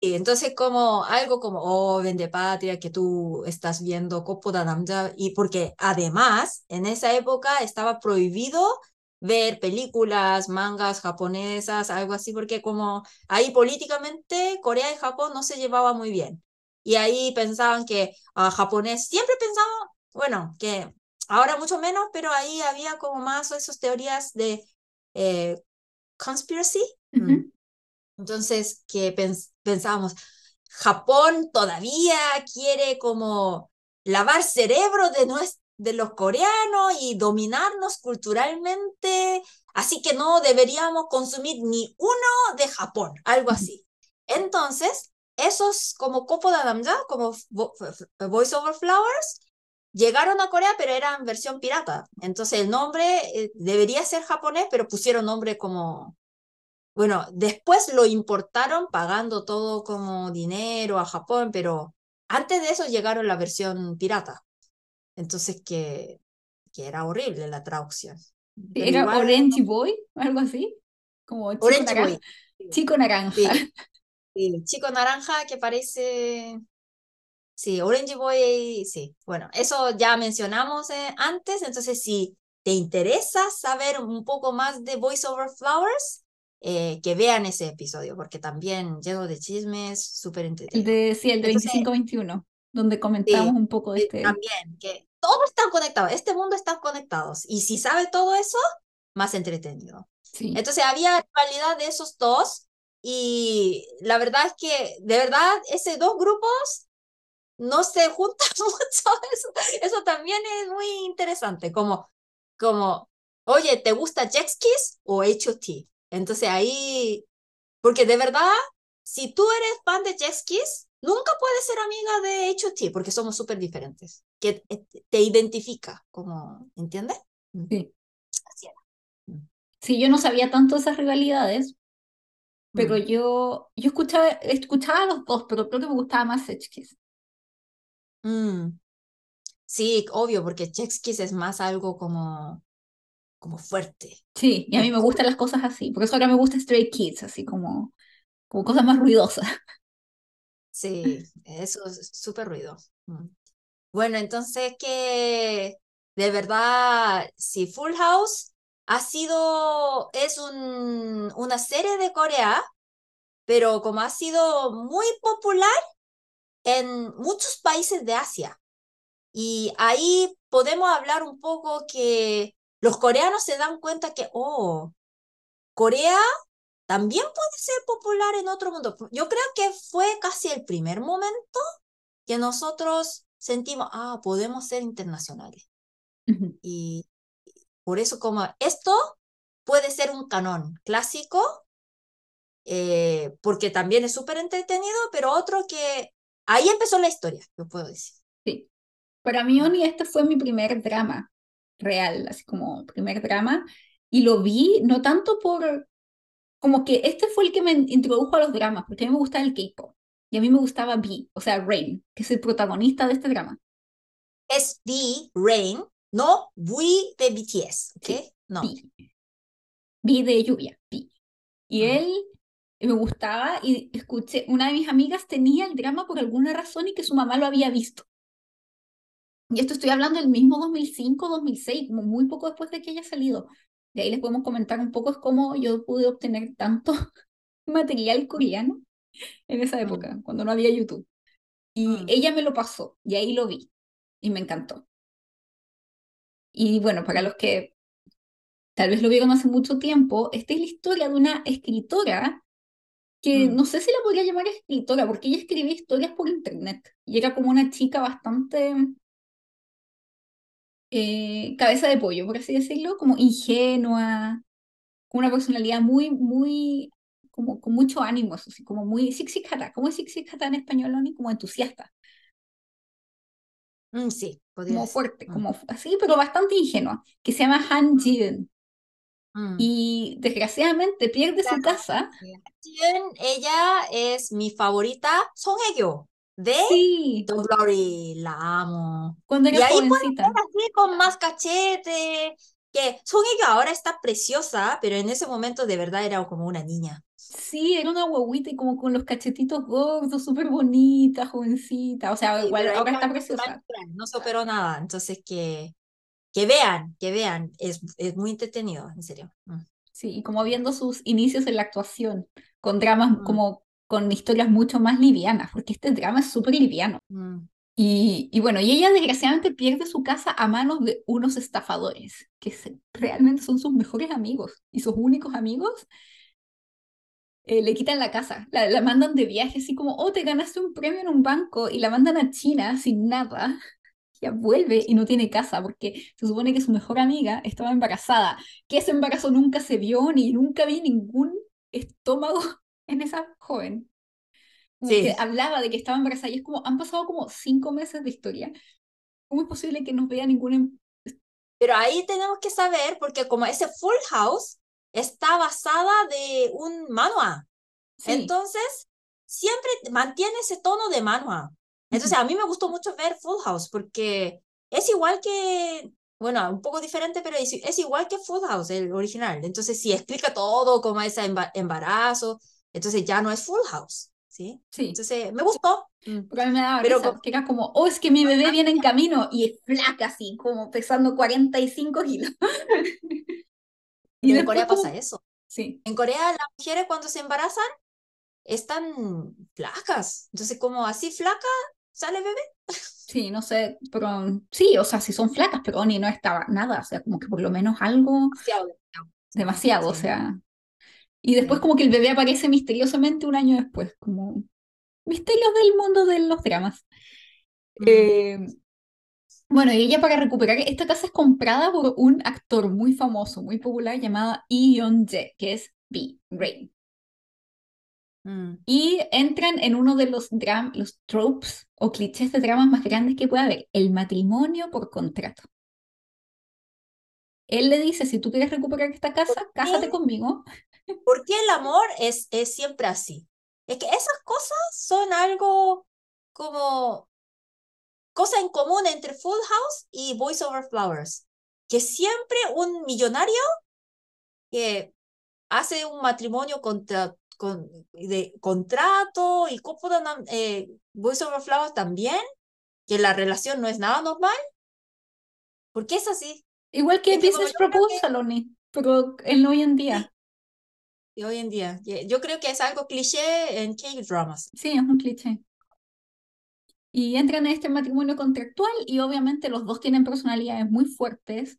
Y entonces como algo como, oh, vende patria, que tú estás viendo Koppoda Namja, y porque además en esa época estaba prohibido ver películas, mangas japonesas, algo así, porque como ahí políticamente Corea y Japón no se llevaba muy bien. Y ahí pensaban que a japonés, siempre pensamos, bueno, que ahora mucho menos, pero ahí había como más esas teorías de eh, conspiracy. Mm. Entonces, que pensábamos, Japón todavía quiere como lavar cerebro de, de los coreanos y dominarnos culturalmente, así que no deberíamos consumir ni uno de Japón, algo así. Entonces, esos como Copo de Adamja, como Voice Over Flowers, llegaron a Corea, pero eran versión pirata. Entonces el nombre eh, debería ser japonés, pero pusieron nombre como bueno, después lo importaron pagando todo como dinero a Japón, pero antes de eso llegaron la versión pirata. Entonces que, que era horrible la traducción. ¿Era Orange Boy o algo así? Como chico Orange naranja. Boy. Chico naranja. Sí. chico naranja que parece... Sí, Orange Boy, sí. Bueno, eso ya mencionamos eh, antes, entonces si te interesa saber un poco más de Voice Over Flowers, eh, que vean ese episodio, porque también lleno de chismes, súper entretenido. De, sí, el de 2521, donde comentamos un poco de este. También, que todos están conectados, este mundo está conectado, y si sabe todo eso, más entretenido. Sí. Entonces había rivalidad de esos dos, y la verdad es que, de verdad, esos dos grupos no se juntan mucho, eso, eso también es muy interesante, como, como oye, ¿te gusta Jexkiss o HOT? Entonces ahí, porque de verdad, si tú eres fan de Jet nunca puedes ser amiga de HOT porque somos súper diferentes, que te identifica, como, ¿entiendes? Mm. Sí. Así era. Mm. Sí, yo no sabía tanto esas rivalidades, pero mm. yo, yo escuchaba, escuchaba a los dos, pero creo que me gustaba más Kiss. Sí, obvio, porque Kiss es más algo como como fuerte. Sí, y a mí me gustan las cosas así, por eso ahora me gusta Stray Kids, así como, como cosas más ruidosas. Sí, eso es súper ruido. Mm. Bueno, entonces que de verdad, si Full House ha sido, es un, una serie de Corea, pero como ha sido muy popular en muchos países de Asia. Y ahí podemos hablar un poco que los coreanos se dan cuenta que, oh, Corea también puede ser popular en otro mundo. Yo creo que fue casi el primer momento que nosotros sentimos, ah, podemos ser internacionales. Y por eso como esto puede ser un canon clásico, eh, porque también es súper entretenido, pero otro que ahí empezó la historia, yo puedo decir. Sí. Para mí, Oni, este fue mi primer drama real, así como primer drama, y lo vi no tanto por, como que este fue el que me introdujo a los dramas, porque a mí me gustaba el K-pop. Y a mí me gustaba B, o sea, Rain, que es el protagonista de este drama. Es B, Rain, no V de BTS, ¿ok? Sí, no. B. B de lluvia, B. Y Ujú. él me gustaba y escuché, una de mis amigas tenía el drama por alguna razón y que su mamá lo había visto. Y esto estoy hablando del mismo 2005, 2006, como muy poco después de que haya salido. De ahí les podemos comentar un poco es cómo yo pude obtener tanto material coreano en esa época, Mm. cuando no había YouTube. Y Mm. ella me lo pasó y ahí lo vi y me encantó. Y bueno, para los que tal vez lo vieron hace mucho tiempo, esta es la historia de una escritora que Mm. no sé si la podría llamar escritora, porque ella escribía historias por internet y era como una chica bastante eh, cabeza de pollo, por así decirlo, como ingenua, con una personalidad muy, muy, como con mucho ánimo, eso sí, como muy Hata. ¿Cómo es Hata en español, Loni? Como entusiasta, Mm, sí, podría como ser. fuerte, Mm. como así, pero bastante ingenua, que se llama Han Jin. Mm. Y desgraciadamente pierde su casa. Ella es mi favorita, Song Hye-kyo, de Sí, The Glory, la amo. cuando Y era ahí pueden jovencita. ver así con más cachete, que Song Hye-kyo ahora está preciosa, pero en ese momento de verdad era como una niña. Sí, era una guaguita y como con los cachetitos gordos, súper bonita, jovencita. O sea, Sí, igual ahora está es preciosa. natural, no se operó nada, entonces que, que vean, que vean, es, es muy entretenido, en serio. Mm. Sí, y como viendo sus inicios en la actuación, con dramas Mm. como con historias mucho más livianas, porque este drama es súper liviano. Mm. Y, y bueno, y ella desgraciadamente pierde su casa a manos de unos estafadores, que se- realmente son sus mejores amigos y sus únicos amigos. eh, le quitan la casa, la, la mandan de viaje, así como, oh, te ganaste un premio en un banco, y la mandan a China sin nada. Ya vuelve y no tiene casa, porque se supone que su mejor amiga estaba embarazada, que ese embarazo nunca se vio, ni nunca vi ningún estómago en esa joven. Como que Sí, hablaba de que estaba embarazada y es como, han pasado como cinco meses de historia. ¿Cómo es posible que no vea ningún... em- pero ahí tenemos que saber, porque como ese Full House está basada de un manhwa, Sí, entonces siempre mantiene ese tono de manhwa. Entonces a mí me gustó mucho ver Full House, porque es igual que, bueno, un poco diferente, pero es, es igual que Full House, el original. Entonces sí, explica todo como ese emba- embarazo, entonces ya no es Full House, ¿sí? sí. Entonces me gustó. Mm. Porque a mí me daba Pero risa, porque era como, oh, es que mi bebé viene en camino y es flaca así, como pesando 45 kilos. Pero en Corea como- pasa eso. Sí, En Corea las mujeres cuando se embarazan están flacas. Entonces como así flaca sale bebé. sí, no sé, pero sí, o sea, sí son flacas, pero ni no estaba nada, o sea, como que por lo menos algo Demasiado, demasiado, o Sí. sea. Y después Sí. como que el bebé aparece misteriosamente un año después, como misterios del mundo de los dramas. Eh, bueno, y ella para recuperar esta casa es comprada por un actor muy famoso, muy popular llamado Lee Yeon-jae, que es B, Rain. Mm. Y entran en uno de los, dram los tropes o clichés de dramas más grandes que puede haber, el matrimonio por contrato. Él le dice, si tú quieres recuperar esta casa, cásate conmigo. ¿Por qué el amor es, es siempre así? Es que esas cosas son algo como cosa en común entre Full House y Boys Over Flowers, que siempre un millonario que hace un matrimonio contra, con, de contrato y cómo eh, Boys Over Flowers también, que la relación no es nada normal. ¿Por qué es así? Igual que Business Proposal, Oni, pero en hoy en día. Y hoy en día, yo creo que es algo cliché en K-dramas. Sí, es un cliché. Y entran en este matrimonio contractual y obviamente los dos tienen personalidades muy fuertes,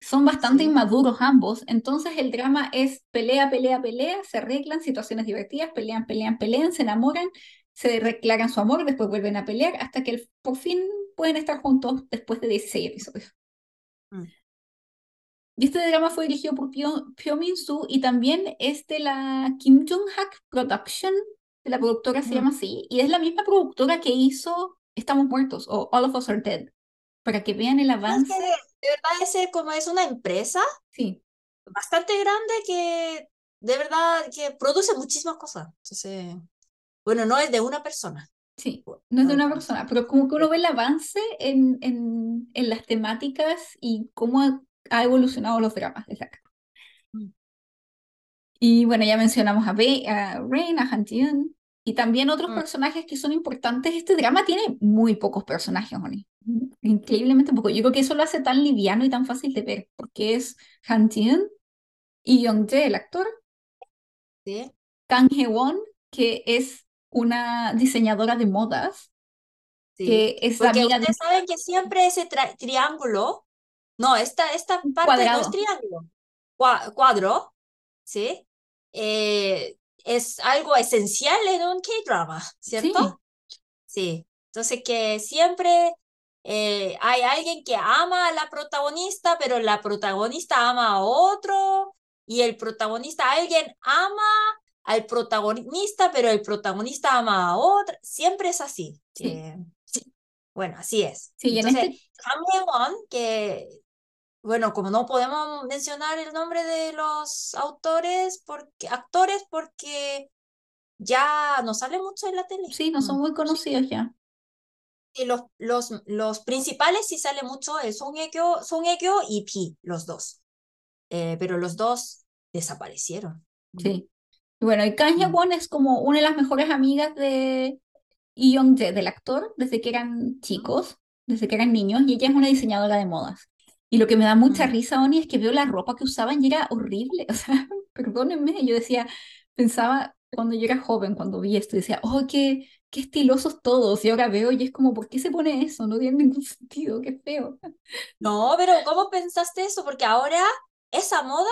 son bastante Sí. inmaduros ambos, entonces el drama es pelea, pelea, pelea, se arreglan, situaciones divertidas, pelean, pelean, pelean, se enamoran, se declaran su amor, después vuelven a pelear hasta que el- por fin pueden estar juntos después de 16 episodios. Mm. Y este drama fue dirigido por Pyo, Pyo Min-soo y también es de la Kim Jong-hak Production, de la productora se Mm. llama así, y es la misma productora que hizo Estamos Muertos o All of Us Are Dead, para que vean el No, es avance. De verdad ese como es una empresa Sí, bastante grande que de verdad que produce muchísimas cosas. Entonces, bueno, no es de una persona. Sí, no es de una persona, pero como que uno ve el avance en, en, en las temáticas y cómo ha, ha evolucionado los dramas de acá. Mm. Y bueno, ya mencionamos a, Be a Rain, a Han y también otros Mm. personajes que son importantes. Este drama tiene muy pocos personajes, Oni. Increíblemente poco. Yo creo que eso lo hace tan liviano y tan fácil de ver, porque es Han Ji-eun y Young-jae, el actor, ¿sí? Kang Hye-won, que es una diseñadora de modas, Sí. que es Porque amiga de ustedes saben que siempre ese triángulo, no, esta, esta parte no es triángulo, cua- cuadro, ¿sí? Eh, es algo esencial en un K-drama, ¿cierto? Sí. Entonces que siempre eh, hay alguien que ama a la protagonista, pero la protagonista ama a otro, y el protagonista, alguien ama al protagonista, pero el protagonista ama a otro. Siempre es así. Sí. Eh, sí. Bueno, así es. Sí, Entonces, este, que, bueno, como no podemos mencionar el nombre de los autores, porque, actores, porque ya no sale mucho en la tele. sí, no son Mm. muy conocidos ya. Y los, los, los principales sí sale mucho el Song Hye-kyo, Song Hye-kyo y Pi, los dos. Eh, pero los dos desaparecieron. Sí. Y bueno, y Kang Mm. Hye-won es como una de las mejores amigas de Lee Young-jae, del actor, desde que eran chicos, desde que eran niños, y ella es una diseñadora de modas. Y lo que me da mucha Mm. risa, Oni, es que veo la ropa que usaban y era horrible. O sea, perdónenme, yo decía, pensaba cuando yo era joven, cuando vi esto, decía, oh, qué, qué estilosos todos. Y ahora veo y es como, ¿por qué se pone eso? No tiene ningún sentido, qué feo. No, pero ¿cómo pensaste eso? Porque ahora esa moda,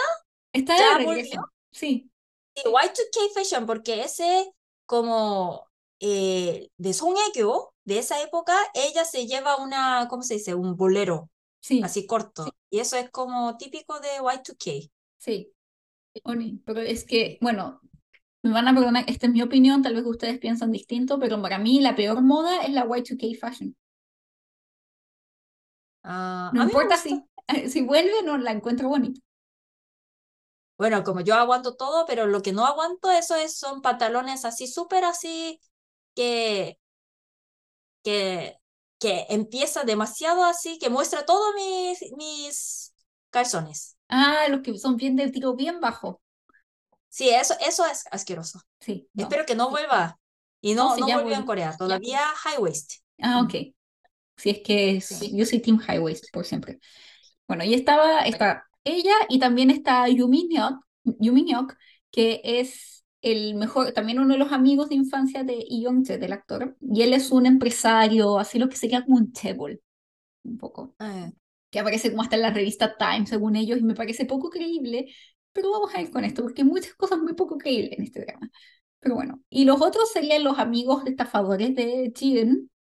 Está ¿Ya de regreso. Sí, sí, Y2K Fashion, porque ese como eh, de Song Hye-kyo, de esa época, ella se lleva una, ¿cómo se dice? Un bolero, sí, así corto. Y eso es como típico de Y2K. sí. Pero es que, bueno, me van a perdonar, esta es mi opinión, tal vez ustedes piensan distinto, pero para mí la peor moda es la Y2K fashion. Ah, No importa si, si vuelve, no la encuentro bonita. Bueno, como yo aguanto todo, pero lo que no aguanto eso es, son pantalones así, súper así, que, que, que empieza demasiado así, que muestra todos mis, mis calzones. Ah, los que son bien de tiro bien bajo. Sí, eso, eso es asqueroso. Sí, no. Espero que no vuelva. Y No, no, no volvió en. Corea, todavía high waist. Ah, ok. Si es que es- Sí. yo soy Team High Waist por siempre. Bueno, y estaba está ella y también está Yumi Hyuk, Yumi que es el mejor, también uno de los amigos de infancia de Lee Young-jae, del actor, y él es un empresario, así lo que sería como un chaebol, un poco, Eh, que aparece como hasta en la revista Time, según ellos, y me parece poco creíble, pero vamos a ir con esto, porque hay muchas cosas muy poco creíbles en este drama. Pero bueno, y los otros serían los amigos estafadores de Jiren,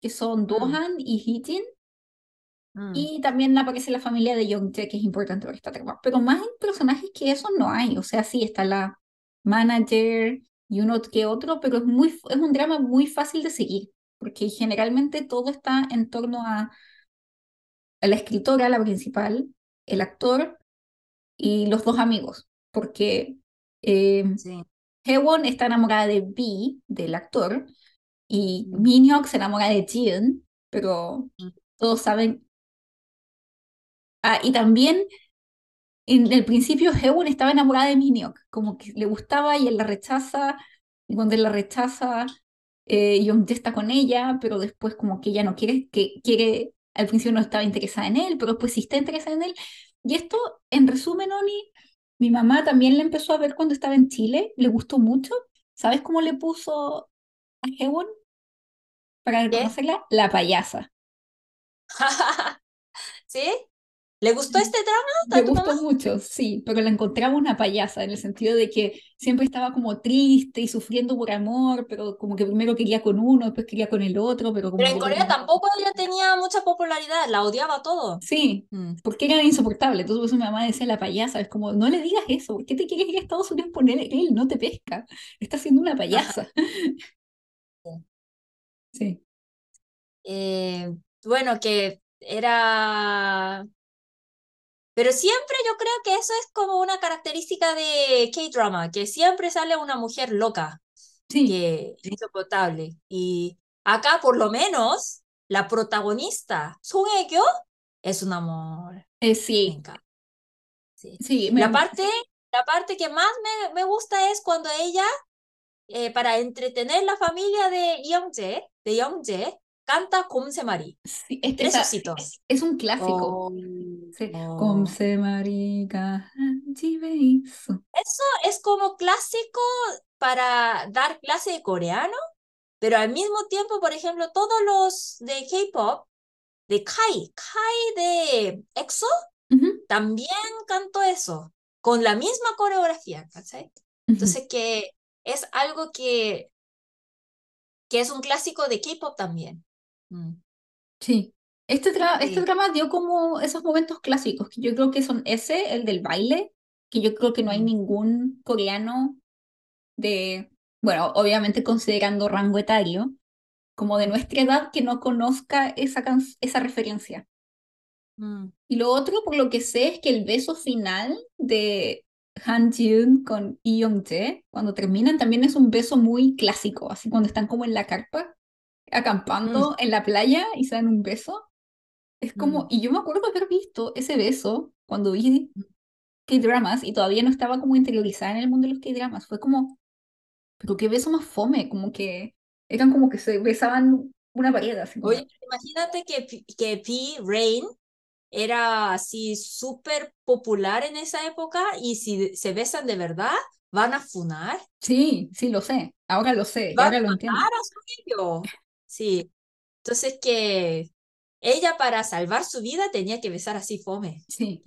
que son Dohan y Hee-jin, mm. y también aparece la familia de Young-jae, que es importante para esta trama. Pero más personajes que eso no hay. O sea, sí, está la manager y uno que otro, pero es, muy, es un drama muy fácil de seguir, porque generalmente todo está en torno a, a la escritora, la principal, el actor y los dos amigos. Porque eh, Sí. Hewon está enamorada de B, del actor, y Mm. Min Hyuk se enamora de Jian, pero Mm. todos saben. Ah, y también en el principio Hewon estaba enamorada de Min Hyuk, como que le gustaba y él la rechaza, y cuando él la rechaza, eh, Young está con ella, pero después como que ella no quiere, que quiere, al principio no estaba interesada en él, pero después sí está interesada en él. Y esto, en resumen, Oni, mi mamá también la empezó a ver cuando estaba en Chile, le gustó mucho. ¿Sabes cómo le puso a Hewon para reconocerla? La payasa. ¿Sí? ¿Le gustó este drama Le gustó mamá? mucho, sí, pero la encontraba una payasa en el sentido de que siempre estaba como triste y sufriendo por amor, pero como que primero quería con uno, después quería con el otro, pero como Pero en Corea tampoco ella tenía mucha popularidad, la odiaba todo. Sí, Mm. porque era insoportable. Entonces por eso mi mamá decía la payasa, es como, no le digas eso, ¿por qué te quieres ir a Estados Unidos por él? Él no te pesca, está siendo una payasa. Sí, Eh, bueno, que era Pero siempre yo creo que eso es como una característica de K-drama, que siempre sale una mujer loca, Sí, que insoportable. Y acá, por lo menos, la protagonista, Song Hye-kyo, es un amor. eh, sí, La me- parte, la parte que más me, me gusta es cuando ella, eh, para entretener la familia de Yeongjae, de Yeongjae, canta Cumse Marí. Sí, este Tres ositos. Es, un clásico. Oh, oh. Cumse Marí, Eso es como clásico para dar clase de coreano, pero al mismo tiempo, por ejemplo, todos los de K-pop, de Kai, Kai de EXO, también canto eso, con la misma coreografía, ¿cachai? Entonces que es algo que, que es un clásico de K-pop también. Mm, Sí. Este, dra- este sí. drama dio como esos momentos clásicos, que yo creo que son ese, el del baile, que yo creo que no hay Mm. ningún coreano de, bueno, obviamente considerando rango etario, como de nuestra edad que no conozca esa, can- esa referencia. Mm, Y lo otro, por lo que sé, es que el beso final de Han Ji-eun con Lee Young-jae, cuando terminan, también es un beso muy clásico, así cuando están como en la carpa, acampando en la playa y se dan un beso. Es como, Mm. y yo me acuerdo haber visto ese beso cuando vi K-dramas y todavía no estaba como interiorizada en el mundo de los K-dramas. Fue como, pero qué beso más fome, como que eran como que se besaban una pared, así como, Oye, imagínate que, P- que P. Rain era así súper popular en esa época y si se besan de verdad, van a funar, sí, sí, lo sé, ahora lo sé, van ahora a lo entiendo. a su. Sí, entonces que ella para salvar su vida tenía que besar así fome. Sí.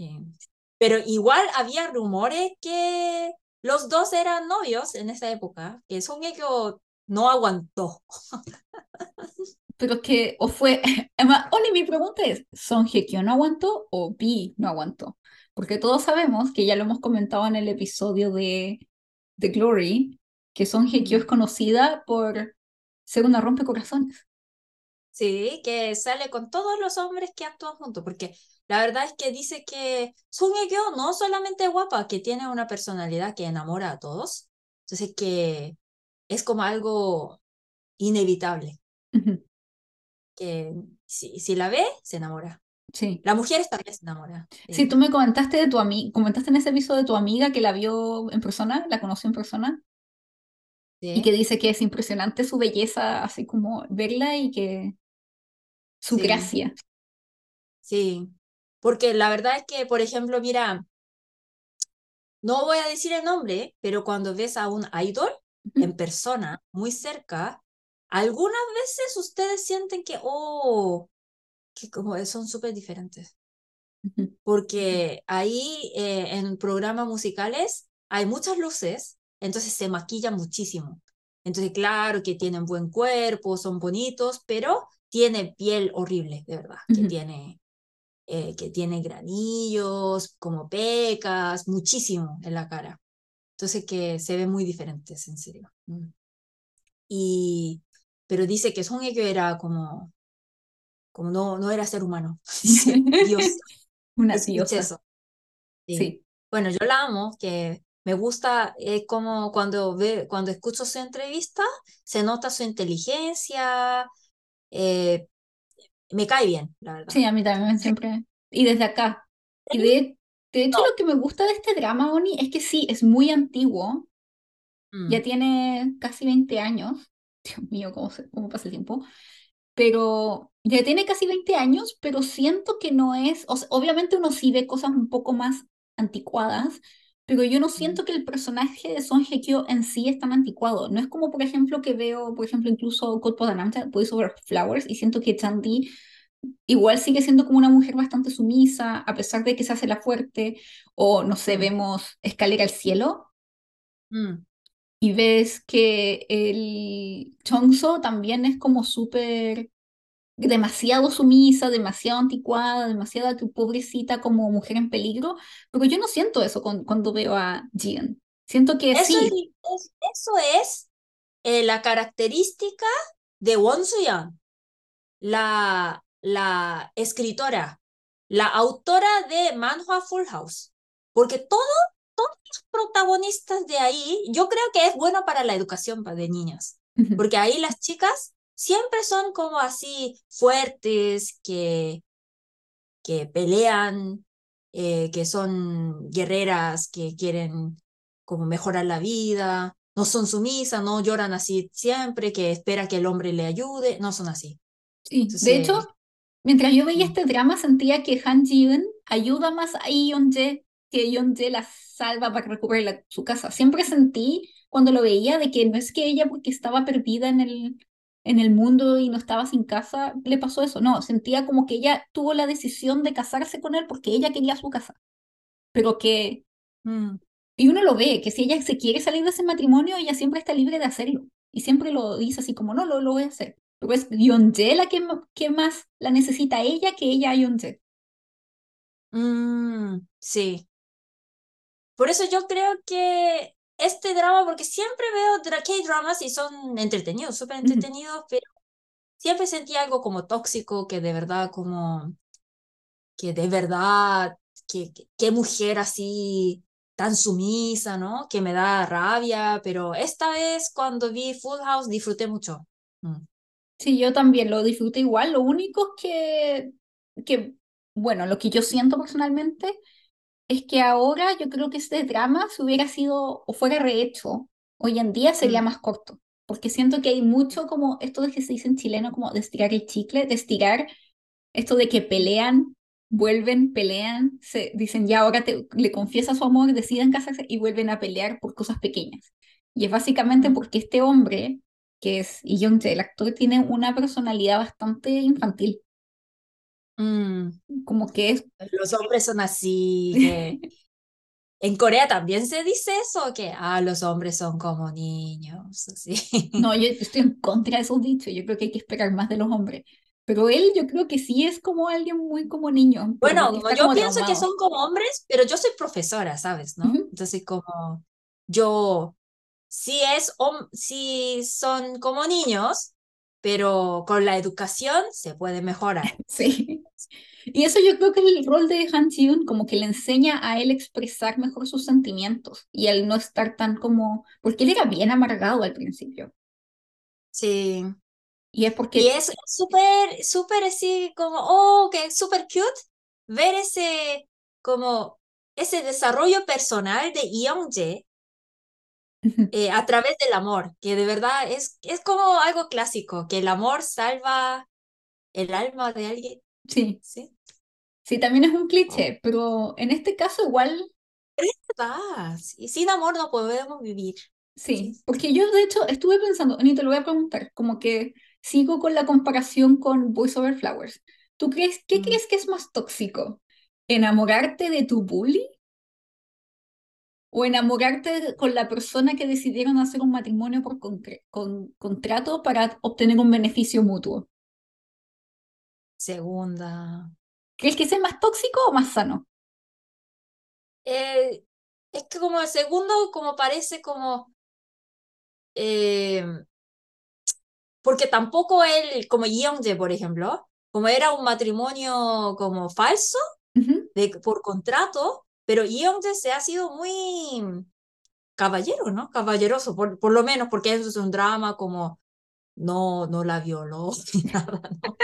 Pero igual había rumores que los dos eran novios en esa época, que Song Hye-kyo no aguantó. Pero es que, o fue, además, Oli, mi pregunta es, ¿Son Hye-kyo no aguantó o B no aguantó? Porque todos sabemos, que ya lo hemos comentado en el episodio de The Glory, que Son Hye-kyo es conocida por ser una rompecorazones. Sí, que sale con todos los hombres que actúan juntos, porque la verdad es que dice que Song Hye-kyo no solamente es guapa, que tiene una personalidad que enamora a todos, entonces que es como algo inevitable, que si, si la ve, se enamora. Sí. La mujer también se enamora. Sí, tú me comentaste de tu amiga, comentaste en ese episodio de tu amiga que la vio en persona, la conoció en persona, y que dice que es impresionante su belleza, así como verla y que su Sí. gracia. sí, porque la verdad es que, por ejemplo, mira, no voy a decir el nombre, pero cuando ves a un idol en persona, muy cerca, algunas veces ustedes sienten que, oh, que como son súper diferentes, porque ahí eh, en programas musicales hay muchas luces, entonces se maquillan muchísimo. Entonces, claro que tienen buen cuerpo, son bonitos, pero tiene piel horrible, de verdad, que ujú. tiene, eh, que tiene granillos, como pecas, muchísimo en la cara. Entonces que se ven muy diferentes, en serio. Mm. Y, pero dice que Song Hye-kyo era como, como no, no era ser humano. Dice, Dios, Una diosa. eso. Sí. Sí. Bueno, yo la amo, que me gusta, es como cuando, ve, cuando escucho su entrevista, se nota su inteligencia, eh, me cae bien, la verdad. Sí, a mí también siempre. Y desde acá. Y de, de hecho, No. lo que me gusta de este drama, Oni, es que sí, es muy antiguo. Mm, Ya tiene casi 20 años. Dios mío, cómo, se- cómo pasa el tiempo. Pero ya tiene casi 20 años, pero siento que no es. o sea, obviamente uno sí ve cosas un poco más anticuadas, pero yo no siento que el personaje de Son Hye-kyo en sí es tan anticuado. No es como, por ejemplo, que veo, por ejemplo, incluso Code Podanamcha, Boys Over Flowers, y siento que Chanti igual sigue siendo como una mujer bastante sumisa, a pesar de que se hace la fuerte, o no sé, Mm. vemos Escalera al Cielo, mm, y ves que el Chongso también es como súper demasiado sumisa, demasiado anticuada, demasiada que pobrecita como mujer en peligro, pero yo no siento eso con- cuando veo a Jian. Siento que Eso es, sí, es- eso es eh, la característica de Won Soo-yeon, la, la escritora, la autora de Manhua Full House, porque todo, todos los protagonistas de ahí, yo creo que es bueno para la educación de niñas, porque ahí las chicas siempre son como así fuertes, que, que pelean, eh, que son guerreras, que quieren como mejorar la vida, no son sumisas, no lloran así siempre, que espera que el hombre le ayude, no son así. Sí, de hecho, mientras yo veía este drama sentía que Han Ji-eun ayuda más a Yeon-jae que Yeon-jae la salva para recuperar su casa. Siempre sentí cuando lo veía de que no es que ella porque estaba perdida en el, en el mundo y no estaba sin casa, le pasó eso. No, sentía como que ella tuvo la decisión de casarse con él porque ella quería su casa. Pero que... Mm. Y uno lo ve, que si ella se quiere salir de ese matrimonio, ella siempre está libre de hacerlo. Y siempre lo dice así como, no, lo, lo voy a hacer. Pero es Yeonjae la que, que, más la necesita ella que ella a Yeonjae. Mm, sí. Por eso yo creo que este drama, porque siempre veo K-dramas y son entretenidos, súper entretenidos, pero siempre sentí algo como tóxico, que de verdad como, que de verdad, que, que, mujer así tan sumisa, ¿no? Que me da rabia, pero esta vez cuando vi Full House disfruté mucho. Mm. Sí, yo también lo disfruté igual. Lo único que, que, bueno, lo que yo siento personalmente es que ahora yo creo que este drama, si hubiera sido o fuera rehecho, hoy en día sería mm. más corto. Porque siento que hay mucho como esto de que se dice en chileno, como de estirar el chicle, de estirar esto de que pelean, vuelven, pelean, se dicen ya ahora te, le confiesa su amor, deciden casarse y vuelven a pelear por cosas pequeñas. Y es básicamente mm. porque este hombre, que es Young el actor, tiene una personalidad bastante infantil. Mm. Como que es... Los hombres son así. En Corea también se dice eso, que ah, los hombres son como niños. Así. No, yo estoy en contra de esos dichos. Yo creo que hay que esperar más de los hombres. Pero él yo creo que sí es como alguien muy como niño. Bueno, yo pienso que son como hombres, pero yo soy profesora, ¿sabes? ¿no? Entonces como yo, sí, es, sí son como niños, pero con la educación se puede mejorar. Sí. Y eso yo creo que es el rol de Han ji como que le enseña a él expresar mejor sus sentimientos y al no estar tan como, porque él era bien amargado al principio. Sí. Y es porque... Y es súper, súper así como, oh, que súper cute ver ese, como, ese desarrollo personal de Yeonjae eh, a través del amor, que de verdad es, es como algo clásico, que el amor salva el alma de alguien. Sí. Sí, sí también es un cliché, oh. pero en este caso igual... Es verdad, y sin amor no podemos vivir. Sí, porque yo de hecho estuve pensando, ni te lo voy a preguntar, como que sigo con la comparación con Voice Over Flowers. ¿Tú crees, qué mm. crees que es más tóxico? ¿Enamorarte de tu bully o enamorarte con la persona que decidieron hacer un matrimonio por con contrato para obtener un beneficio mutuo? Segunda. ¿Crees que es más tóxico o más sano? Eh, es que como el segundo, como parece como... Eh, porque tampoco él, como Yeonje, por ejemplo, como era un matrimonio como falso, de, por contrato, pero Yeonje se ha sido muy caballero, ¿no? Caballeroso, por, por lo menos, porque eso es un drama como no, no la violó ni nada, ¿no?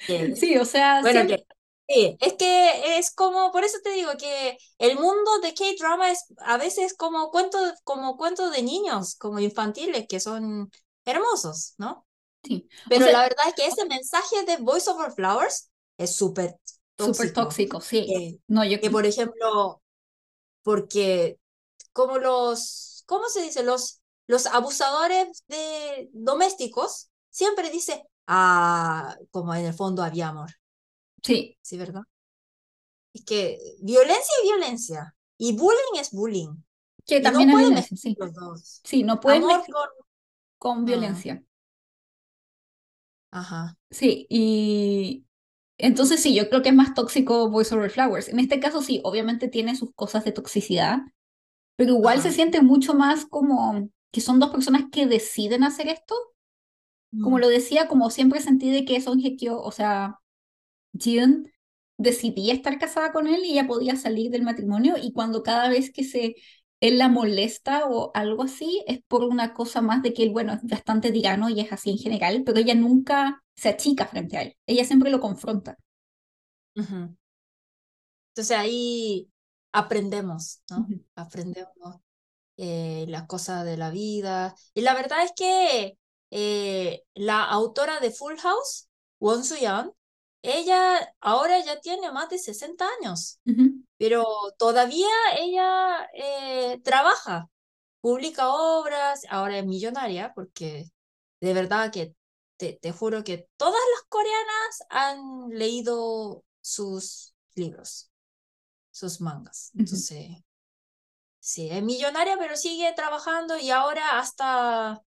sí, o sea, bueno, que, sí, es que es como, por eso te digo que el mundo de K-drama es a veces como cuentos como cuento de niños, como infantiles, que son hermosos, ¿no? Sí. Pero la verdad es que ese mensaje de Voice Over Flowers es súper Súper tóxico, sí. Que, no, yo... que, por ejemplo, porque como los, ¿cómo se dice? Los, los abusadores de domésticos siempre dice, ah, como en el fondo había amor. Sí. Sí, ¿verdad? Es que violencia es violencia y bullying es bullying. Que también no pueden sí. los dos. Sí, no pueden con, con violencia. Ajá. Sí, y entonces sí, yo creo que es más tóxico Voice Over Flowers. En este caso sí, obviamente tiene sus cosas de toxicidad, pero igual se siente mucho más como que son dos personas que deciden hacer esto. Como mm. lo decía, como siempre sentí de que son Hekyo, o sea, Jiun decidía estar casada con él y ella podía salir del matrimonio y cuando cada vez que se él la molesta o algo así, es por una cosa más de que él, bueno, es bastante tirano y es así en general, pero ella nunca se achica frente a él. Ella siempre lo confronta. Entonces ahí aprendemos, ¿no? Aprendemos eh, las cosas de la vida. Y la verdad es que eh, la autora de Full House, Won Soo-yeon, ella ahora ya tiene más de 60 años, pero todavía ella eh, trabaja, publica obras, ahora es millonaria, porque de verdad que te, te juro que todas las coreanas han leído sus libros, sus mangas. Entonces, sí, es millonaria, pero sigue trabajando y ahora hasta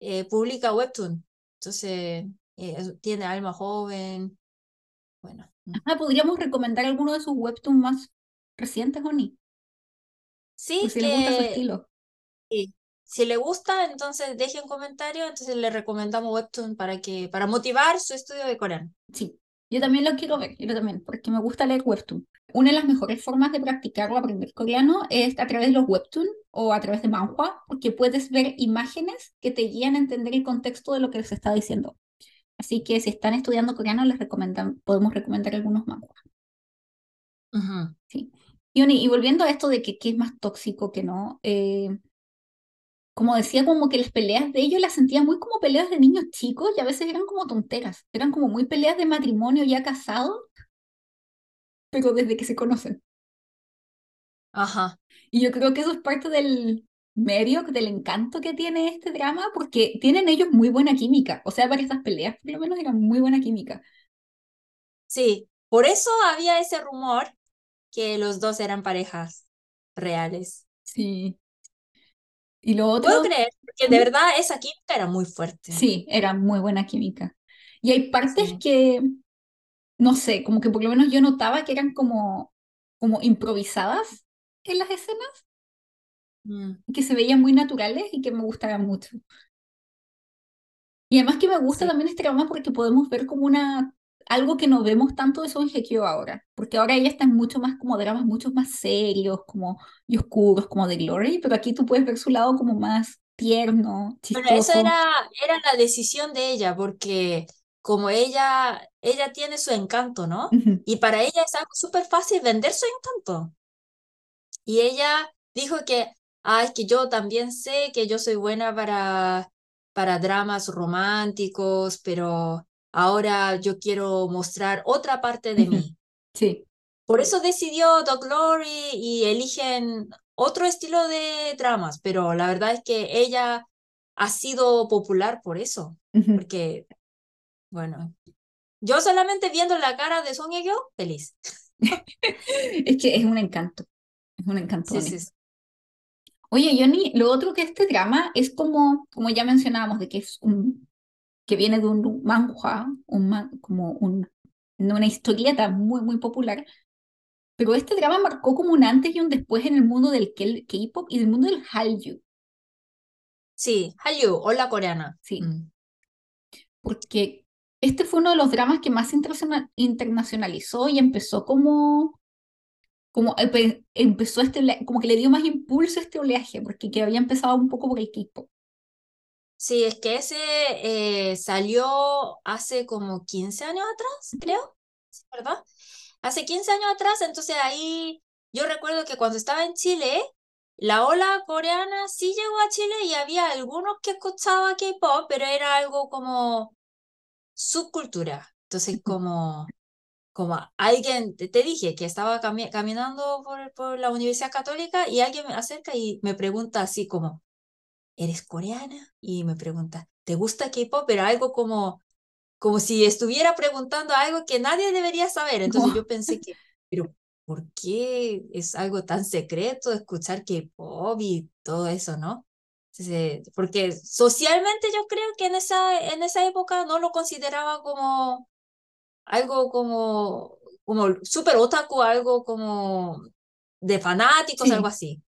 eh, publica webtoon. Entonces, eh, tiene alma joven. Bueno. Ah, ¿podríamos recomendar alguno de sus webtoons más recientes, Oni? Sí, si le gusta su estilo. Sí. Si le gusta, entonces deje un comentario, entonces le recomendamos Webtoon para que para motivar su estudio de coreano. Sí, yo también lo quiero ver, yo también, porque me gusta leer webtoon. Una de las mejores formas de practicar o aprender coreano es a través de los webtoon o a través de manhua, porque puedes ver imágenes que te guían a entender el contexto de lo que se está diciendo. Así que si están estudiando coreano, les recomendan, podemos recomendar algunos manhua. Sí. Y, y volviendo a esto de que qué es más tóxico que no, eh, como decía, como que las peleas de ellos las sentía muy como peleas de niños chicos y a veces eran como tonteras, eran como muy peleas de matrimonio ya casado, pero desde que se conocen. Ajá. Y yo creo que eso es parte del medio, del encanto que tiene este drama, porque tienen ellos muy buena química, o sea, para estas peleas por lo menos eran muy buena química. Sí, por eso había ese rumor que los dos eran parejas reales. Sí. Y lo otro... Puedo creer, porque de verdad esa química era muy fuerte. Sí, era muy buena química. Y hay partes que, no sé, como que por lo menos yo notaba que eran como, como improvisadas en las escenas, mm. que se veían muy naturales y que me gustaban mucho. Y además que me gusta también este drama porque podemos ver como una algo que no vemos tanto de Son Hye ahora, porque ahora ella está en mucho más como dramas mucho más serios, como y oscuros, como de Glory, pero aquí tú puedes ver su lado como más tierno, chistoso. Bueno, esa era, era la decisión de ella, porque como ella, ella tiene su encanto, ¿no? Y para ella es algo súper fácil vender su encanto. Y ella dijo que, ah, es que yo también sé que yo soy buena para, para dramas románticos, pero ahora yo quiero mostrar otra parte de mí. Sí. Por eso decidió The Glory y eligen otro estilo de dramas, pero la verdad es que ella ha sido popular por eso, porque, bueno, yo solamente viendo la cara de Son Ye feliz. es que es un encanto, es un encanto. Oye, Johnny, lo otro que este drama es como, como ya mencionábamos, de que es un que viene de un manhua, un como un, una historieta muy, muy popular. Pero este drama marcó como un antes y un después en el mundo del K-pop y del mundo del Hallyu. Sí, Hallyu, hola coreana. Sí. Mm. Porque este fue uno de los dramas que más internacionalizó y empezó como como empezó este como que le dio más impulso a este oleaje porque que había empezado un poco por el K-pop. Sí, es que ese eh, salió hace como 15 años atrás, creo, ¿verdad? Hace 15 años atrás, entonces ahí yo recuerdo que cuando estaba en Chile, la ola coreana sí llegó a Chile y había algunos que escuchaban K-pop, pero era algo como subcultura. Entonces, como, como alguien, te, dije que estaba caminando por, por la Universidad Católica y alguien me acerca y me pregunta así como, ¿eres coreana? Y me pregunta, ¿te gusta K-pop? Pero algo como, como si estuviera preguntando algo que nadie debería saber. Entonces yo pensé que, pero ¿por qué es algo tan secreto escuchar K-pop y todo eso, no? Porque socialmente yo creo que en esa, en esa época no lo consideraba como algo como, como súper otaku, algo como de fanáticos, algo así.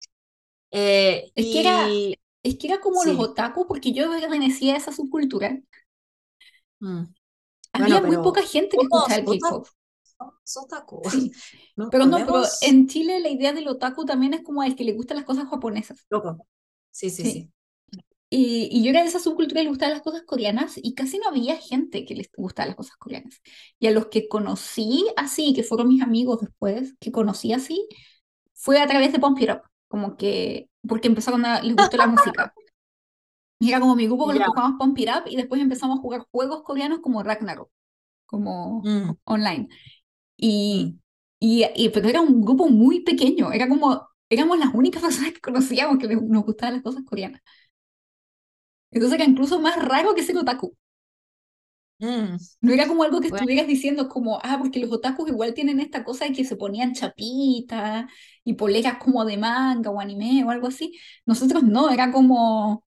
Eh, es que era, es que era como los otaku, porque yo pertenecía a esa subcultura. Mm. Había muy poca gente que escuchaba el K-pop. otaku. Sí. No Pero no, pero en Chile la idea del otaku también es como el que le gustan las cosas japonesas. Loco. Sí, sí, Sí. sí. Y, y yo era de esa subcultura que le gustaban las cosas coreanas y casi no había gente que les gustaba las cosas coreanas. Y a los que conocí así, que fueron mis amigos después, que conocí así, fue a través de Pump It Up, como que, porque empezaron a, les gustó la música. Y era como mi grupo con los Ya. que jugamos Pump It Up y después empezamos a jugar juegos coreanos como Ragnarok, como Mm, online. Y, y, y- pero era un grupo muy pequeño, era como, éramos las únicas personas que conocíamos que nos gustaban las cosas coreanas. Entonces era incluso más raro que ser otaku. Mm. No era como algo que Bueno. estuvieras diciendo como, ah, porque los otakus igual tienen esta cosa de que se ponían chapitas y poleras como de manga o anime o algo así. Nosotros no, era como,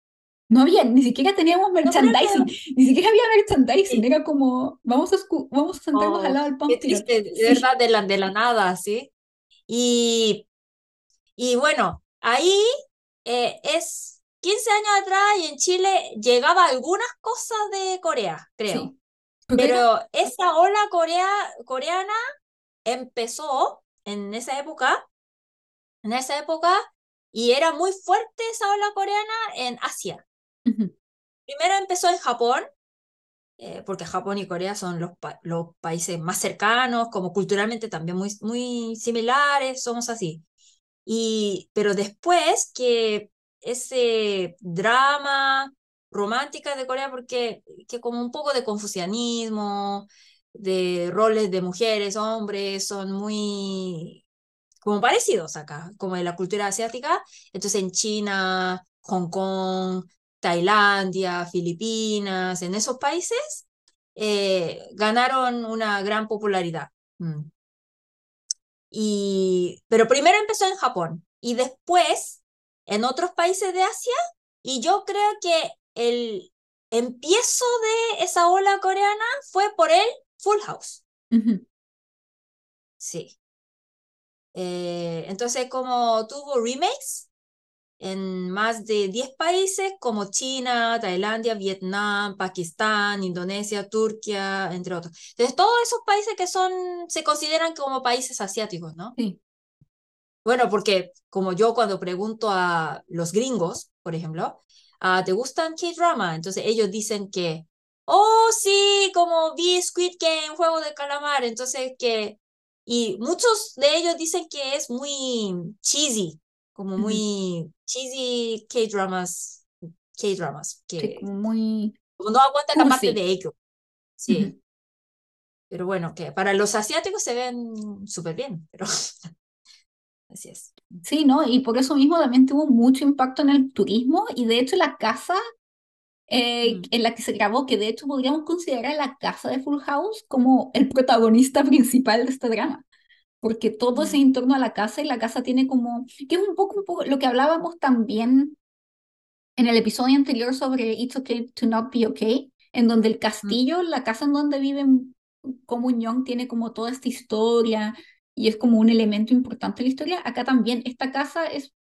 no había, ni siquiera teníamos merchandising, ni siquiera había merchandising, Sí. era como, vamos a, vamos a sentarnos Oh, al lado del Up. triste, de Sí. verdad, de la, de la nada, ¿sí? Y, y bueno, ahí eh, es 15 años atrás y en Chile llegaba algunas cosas de Corea, creo. Sí. Era- Pero esa ola corea, coreana empezó en esa época, en esa época, y era muy fuerte esa ola coreana en Asia. Ujú, Primero empezó en Japón, eh, porque Japón y Corea son los, pa- los países más cercanos, como culturalmente también muy, muy similares, somos así. Y, pero después que ese drama romántica de Corea, porque que como un poco de confucianismo, de roles de mujeres, hombres, son muy como parecidos acá, como de la cultura asiática. Entonces en China, Hong Kong, Tailandia, Filipinas, en esos países eh, ganaron una gran popularidad. Mm. Y, pero primero empezó en Japón y después en otros países de Asia y yo creo que el empiezo de esa ola coreana fue por el Full House. ujú. Sí. Eh, entonces, como tuvo remakes en más de 10 países como China, Tailandia, Vietnam, Pakistán, Indonesia, Turquía, entre otros. Entonces, todos esos países que son, se consideran como países asiáticos, ¿no? Sí. Bueno, porque como yo cuando pregunto a los gringos, por ejemplo, ah, ¿te gustan K-drama? Entonces ellos dicen que, oh, sí, como vi Squid Game, Juego de Calamar, entonces que, y muchos de ellos dicen que es muy cheesy, como muy cheesy K-dramas, K-dramas, Sí, que como muy como no aguanta la parte de ellos. Sí, pero bueno, que para los asiáticos se ven súper bien, pero así es. Sí, ¿no? Y por eso mismo también tuvo mucho impacto en el turismo y de hecho la casa eh, Mm. en la que se grabó, que de hecho podríamos considerar la casa de Full House como el protagonista principal de este drama, porque todo es Mm. en torno a la casa y la casa tiene como, que es un poco, un poco lo que hablábamos también en el episodio anterior sobre It's Okay to Not Be Okay, en donde el castillo, la casa en donde viven como Young tiene como toda esta historia y es como un elemento importante de la historia. Acá también, esta casa es,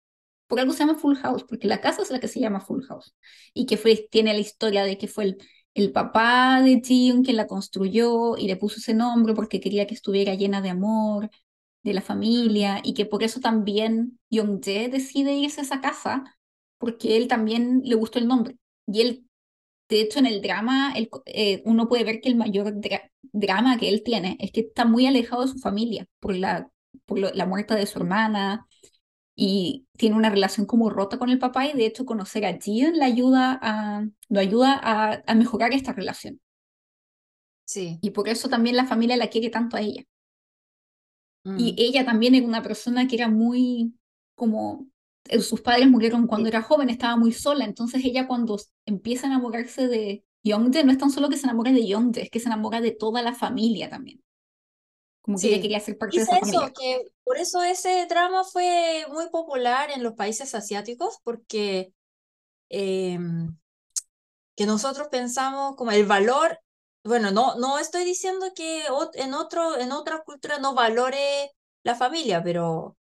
por algo se llama Full House, porque la casa es la que se llama Full House y que fue, tiene la historia de que fue el, el papá de Jiun quien la construyó y le puso ese nombre porque quería que estuviera llena de amor de la familia y que por eso también Young-jae decide irse a esa casa porque él también le gustó el nombre. Y él, de hecho, en el drama, él, eh, uno puede ver que el mayor drama que él tiene es que está muy alejado de su familia por la, por lo- la muerte de su hermana y tiene una relación como rota con el papá y de hecho conocer a Jion le ayuda a, lo ayuda a, a mejorar esta relación. Sí. Y por eso también la familia la quiere tanto a ella. Y Mm. ella también era una persona que era muy como sus padres murieron cuando era joven, estaba muy sola, entonces ella cuando empieza a enamorarse de Youngjae, no es tan solo que se enamora de Youngjae, es que se enamora de toda la familia también. Como que ella Sí. quería ser parte de esa eso, familia. que por eso ese drama fue muy popular en los países asiáticos, porque em, que nosotros pensamos como el valor, bueno, no, no estoy diciendo que en otro, en otra cultura no valore la familia, pero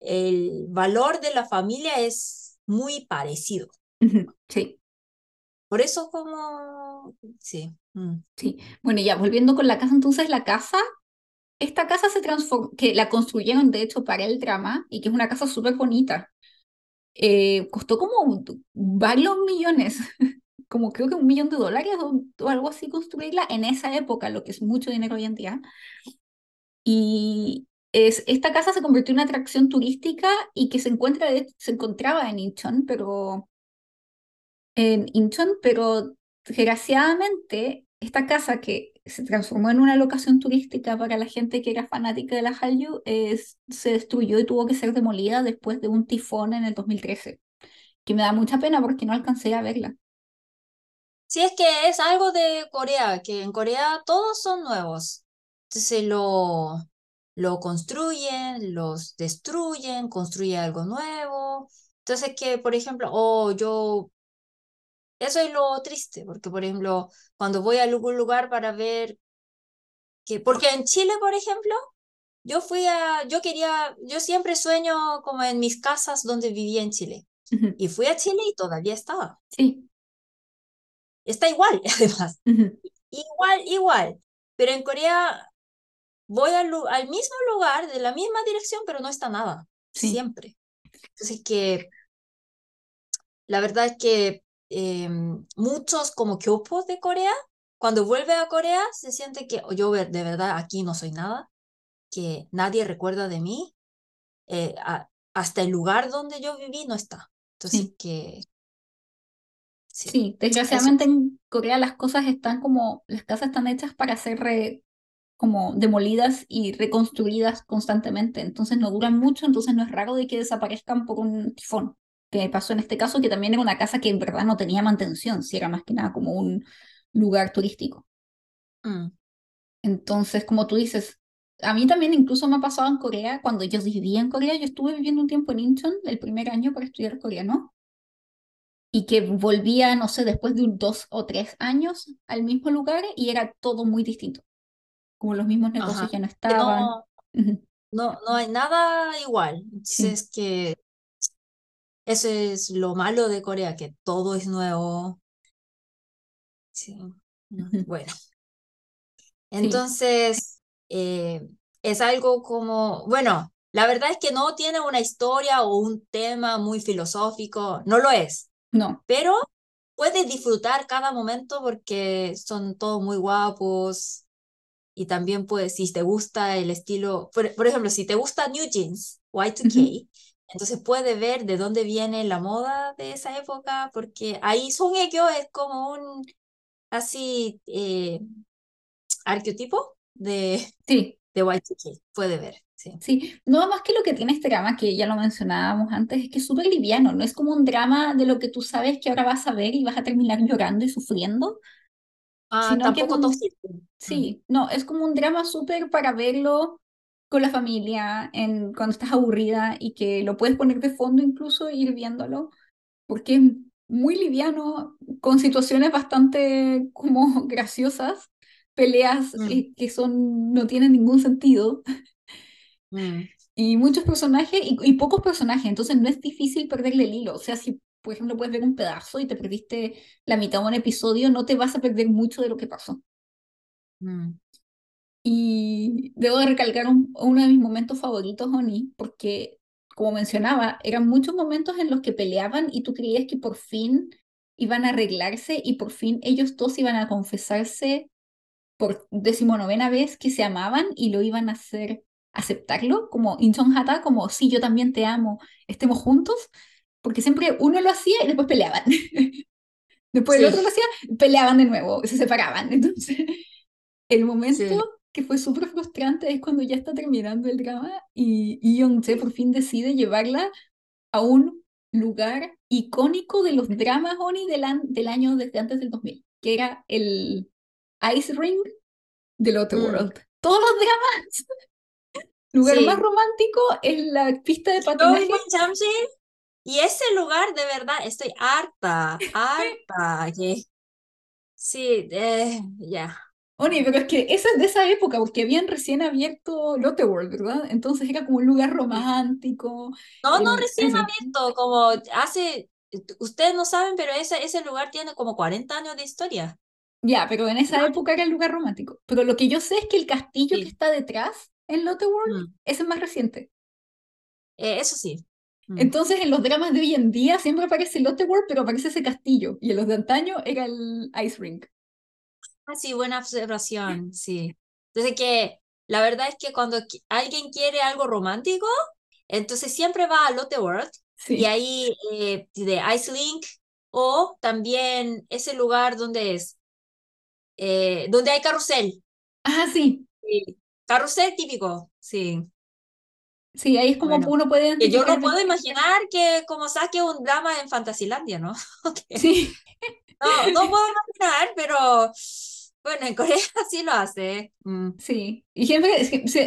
el valor de la familia es muy parecido. Sí, Por eso como, sí. mm. sí. Bueno, ya volviendo con la casa, entonces la casa esta casa se transformó, que la construyeron de hecho para el drama y que es una casa súper bonita. Eh, costó como varios millones, como creo que un millón de dólares o, o, algo así construirla en esa época, lo que es mucho dinero hoy en día. Y es, esta casa se convirtió en una atracción turística y que se, encuentra, se encontraba en Incheon, pero en Incheon, pero desgraciadamente esta casa que se transformó en una locación turística para la gente que era fanática de la Hallyu, es, se destruyó y tuvo que ser demolida después de un tifón en el 2013, que me da mucha pena porque no alcancé a verla. Sí, es que es algo de Corea, que en Corea todos son nuevos. Entonces lo, lo construyen, los destruyen, construyen algo nuevo. Entonces que, por ejemplo, oh, yo eso es lo triste, porque por ejemplo, cuando voy a algún lugar para ver que, porque en Chile, por ejemplo, yo fui a, yo quería, yo siempre sueño como en mis casas donde vivía en Chile. Y fui a Chile y todavía estaba. Sí. Está igual, además. Igual, igual. Pero en Corea voy al, al, mismo lugar, de la misma dirección, pero no está nada. Sí. Siempre. Entonces que la verdad es que eh, muchos como kyopos de Corea, cuando vuelve a Corea se siente que yo de verdad aquí no soy nada, que nadie recuerda de mí, eh, a, hasta el lugar donde yo viví no está. Entonces Sí. que... Sí, desgraciadamente en Corea las cosas están como, las casas están hechas para ser re- como demolidas y reconstruidas constantemente, entonces no duran mucho, entonces no es raro de que desaparezcan por un tifón, que pasó en este caso, que también era una casa que en verdad no tenía mantención, si era más que nada como un lugar turístico. Mm. Entonces, como tú dices, a mí también incluso me ha pasado en Corea, cuando yo vivía en Corea, yo estuve viviendo un tiempo en Incheon el primer año para estudiar coreano, y que volvía, no sé, después de un dos o tres años al mismo lugar y era todo muy distinto. Como los mismos negocios Ajá. ya no estaban. no, no, no hay nada igual. Sí. Entonces que eso es lo malo de Corea, que todo es nuevo. Sí. Bueno, entonces eh, es algo como, bueno, la verdad es que no tiene una historia o un tema muy filosófico, no lo es, No, pero puedes disfrutar cada momento porque son todos muy guapos y también pues si te gusta el estilo, por, por ejemplo, si te gusta New Jeans, Y2K, Ujú. Entonces puedes ver de dónde viene la moda de esa época porque ahí Son Hye-kyo es como un así eh, arquetipo de, sí, de Y2K, puede ver, sí. sí. No más que lo que tiene este drama, que ya lo mencionábamos antes, es que es súper liviano, no es como un drama de lo que tú sabes que ahora vas a ver y vas a terminar llorando y sufriendo, Ah, sino que tampoco un, tóxico. Mm, sí, no, es como un drama súper para verlo con la familia, en, cuando estás aburrida y que lo puedes poner de fondo incluso e ir viéndolo, porque es muy liviano, con situaciones bastante como graciosas, peleas mm, que son, no tienen ningún sentido, mm, y muchos personajes y, y pocos personajes, entonces no es difícil perderle el hilo, o sea, si por ejemplo puedes ver un pedazo y te perdiste la mitad de un episodio, no te vas a perder mucho de lo que pasó. mm, Y debo de recalcar un- uno de mis momentos favoritos, Oni, porque, como mencionaba, eran muchos momentos en los que peleaban y tú creías que por fin iban a arreglarse y por fin ellos dos iban a confesarse por decimonovena vez que se amaban y lo iban a hacer, aceptarlo, como Incheon Hata, como sí, yo también te amo, estemos juntos, porque siempre uno lo hacía y después peleaban. Después el otro lo hacía, peleaban de nuevo, se separaban. Entonces, el momento sí. Que fue súper frustrante es cuando ya está terminando el drama y Young-jae por fin decide llevarla a un lugar icónico de los dramas Oni del, an- del año desde antes del 2000, que era el Ice Ring del mm, Otherworld. Todos los dramas, lugar más Sí. romántico es la pista de patinaje. y ese lugar de verdad estoy harta, harta. Sí, eh, ya. Oni, pero es que eso es de esa época, porque habían recién abierto Otherworld, ¿verdad? Entonces era como un lugar romántico. No, no, El recién abierto, como hace, ustedes no saben, pero ese, ese lugar tiene como 40 años de historia. Ya, pero en esa época era el lugar romántico. Pero lo que yo sé es que el castillo que está detrás en Lotte World, Mm. ese es más reciente. Eh, eso sí. Mm. Entonces, en los dramas de hoy en día siempre aparece Lotte World, pero aparece ese castillo. Y en los de antaño era el Ice Rink. Ah, sí, buena observación, sí. Entonces que la verdad es que cuando qui- alguien quiere algo romántico, entonces siempre va a Lotte World y Sí. ahí eh, de Ice Link o también ese lugar donde es, eh, donde hay carrusel. Ah, sí. Sí. Carrusel típico, sí. Sí, ahí es como Bueno, uno puede que yo no puedo imaginar que como saque un drama en Fantasilandia, ¿no? Que Sí, No, no puedo imaginar, pero bueno, en Corea sí lo hace. Mm, sí. Y siempre,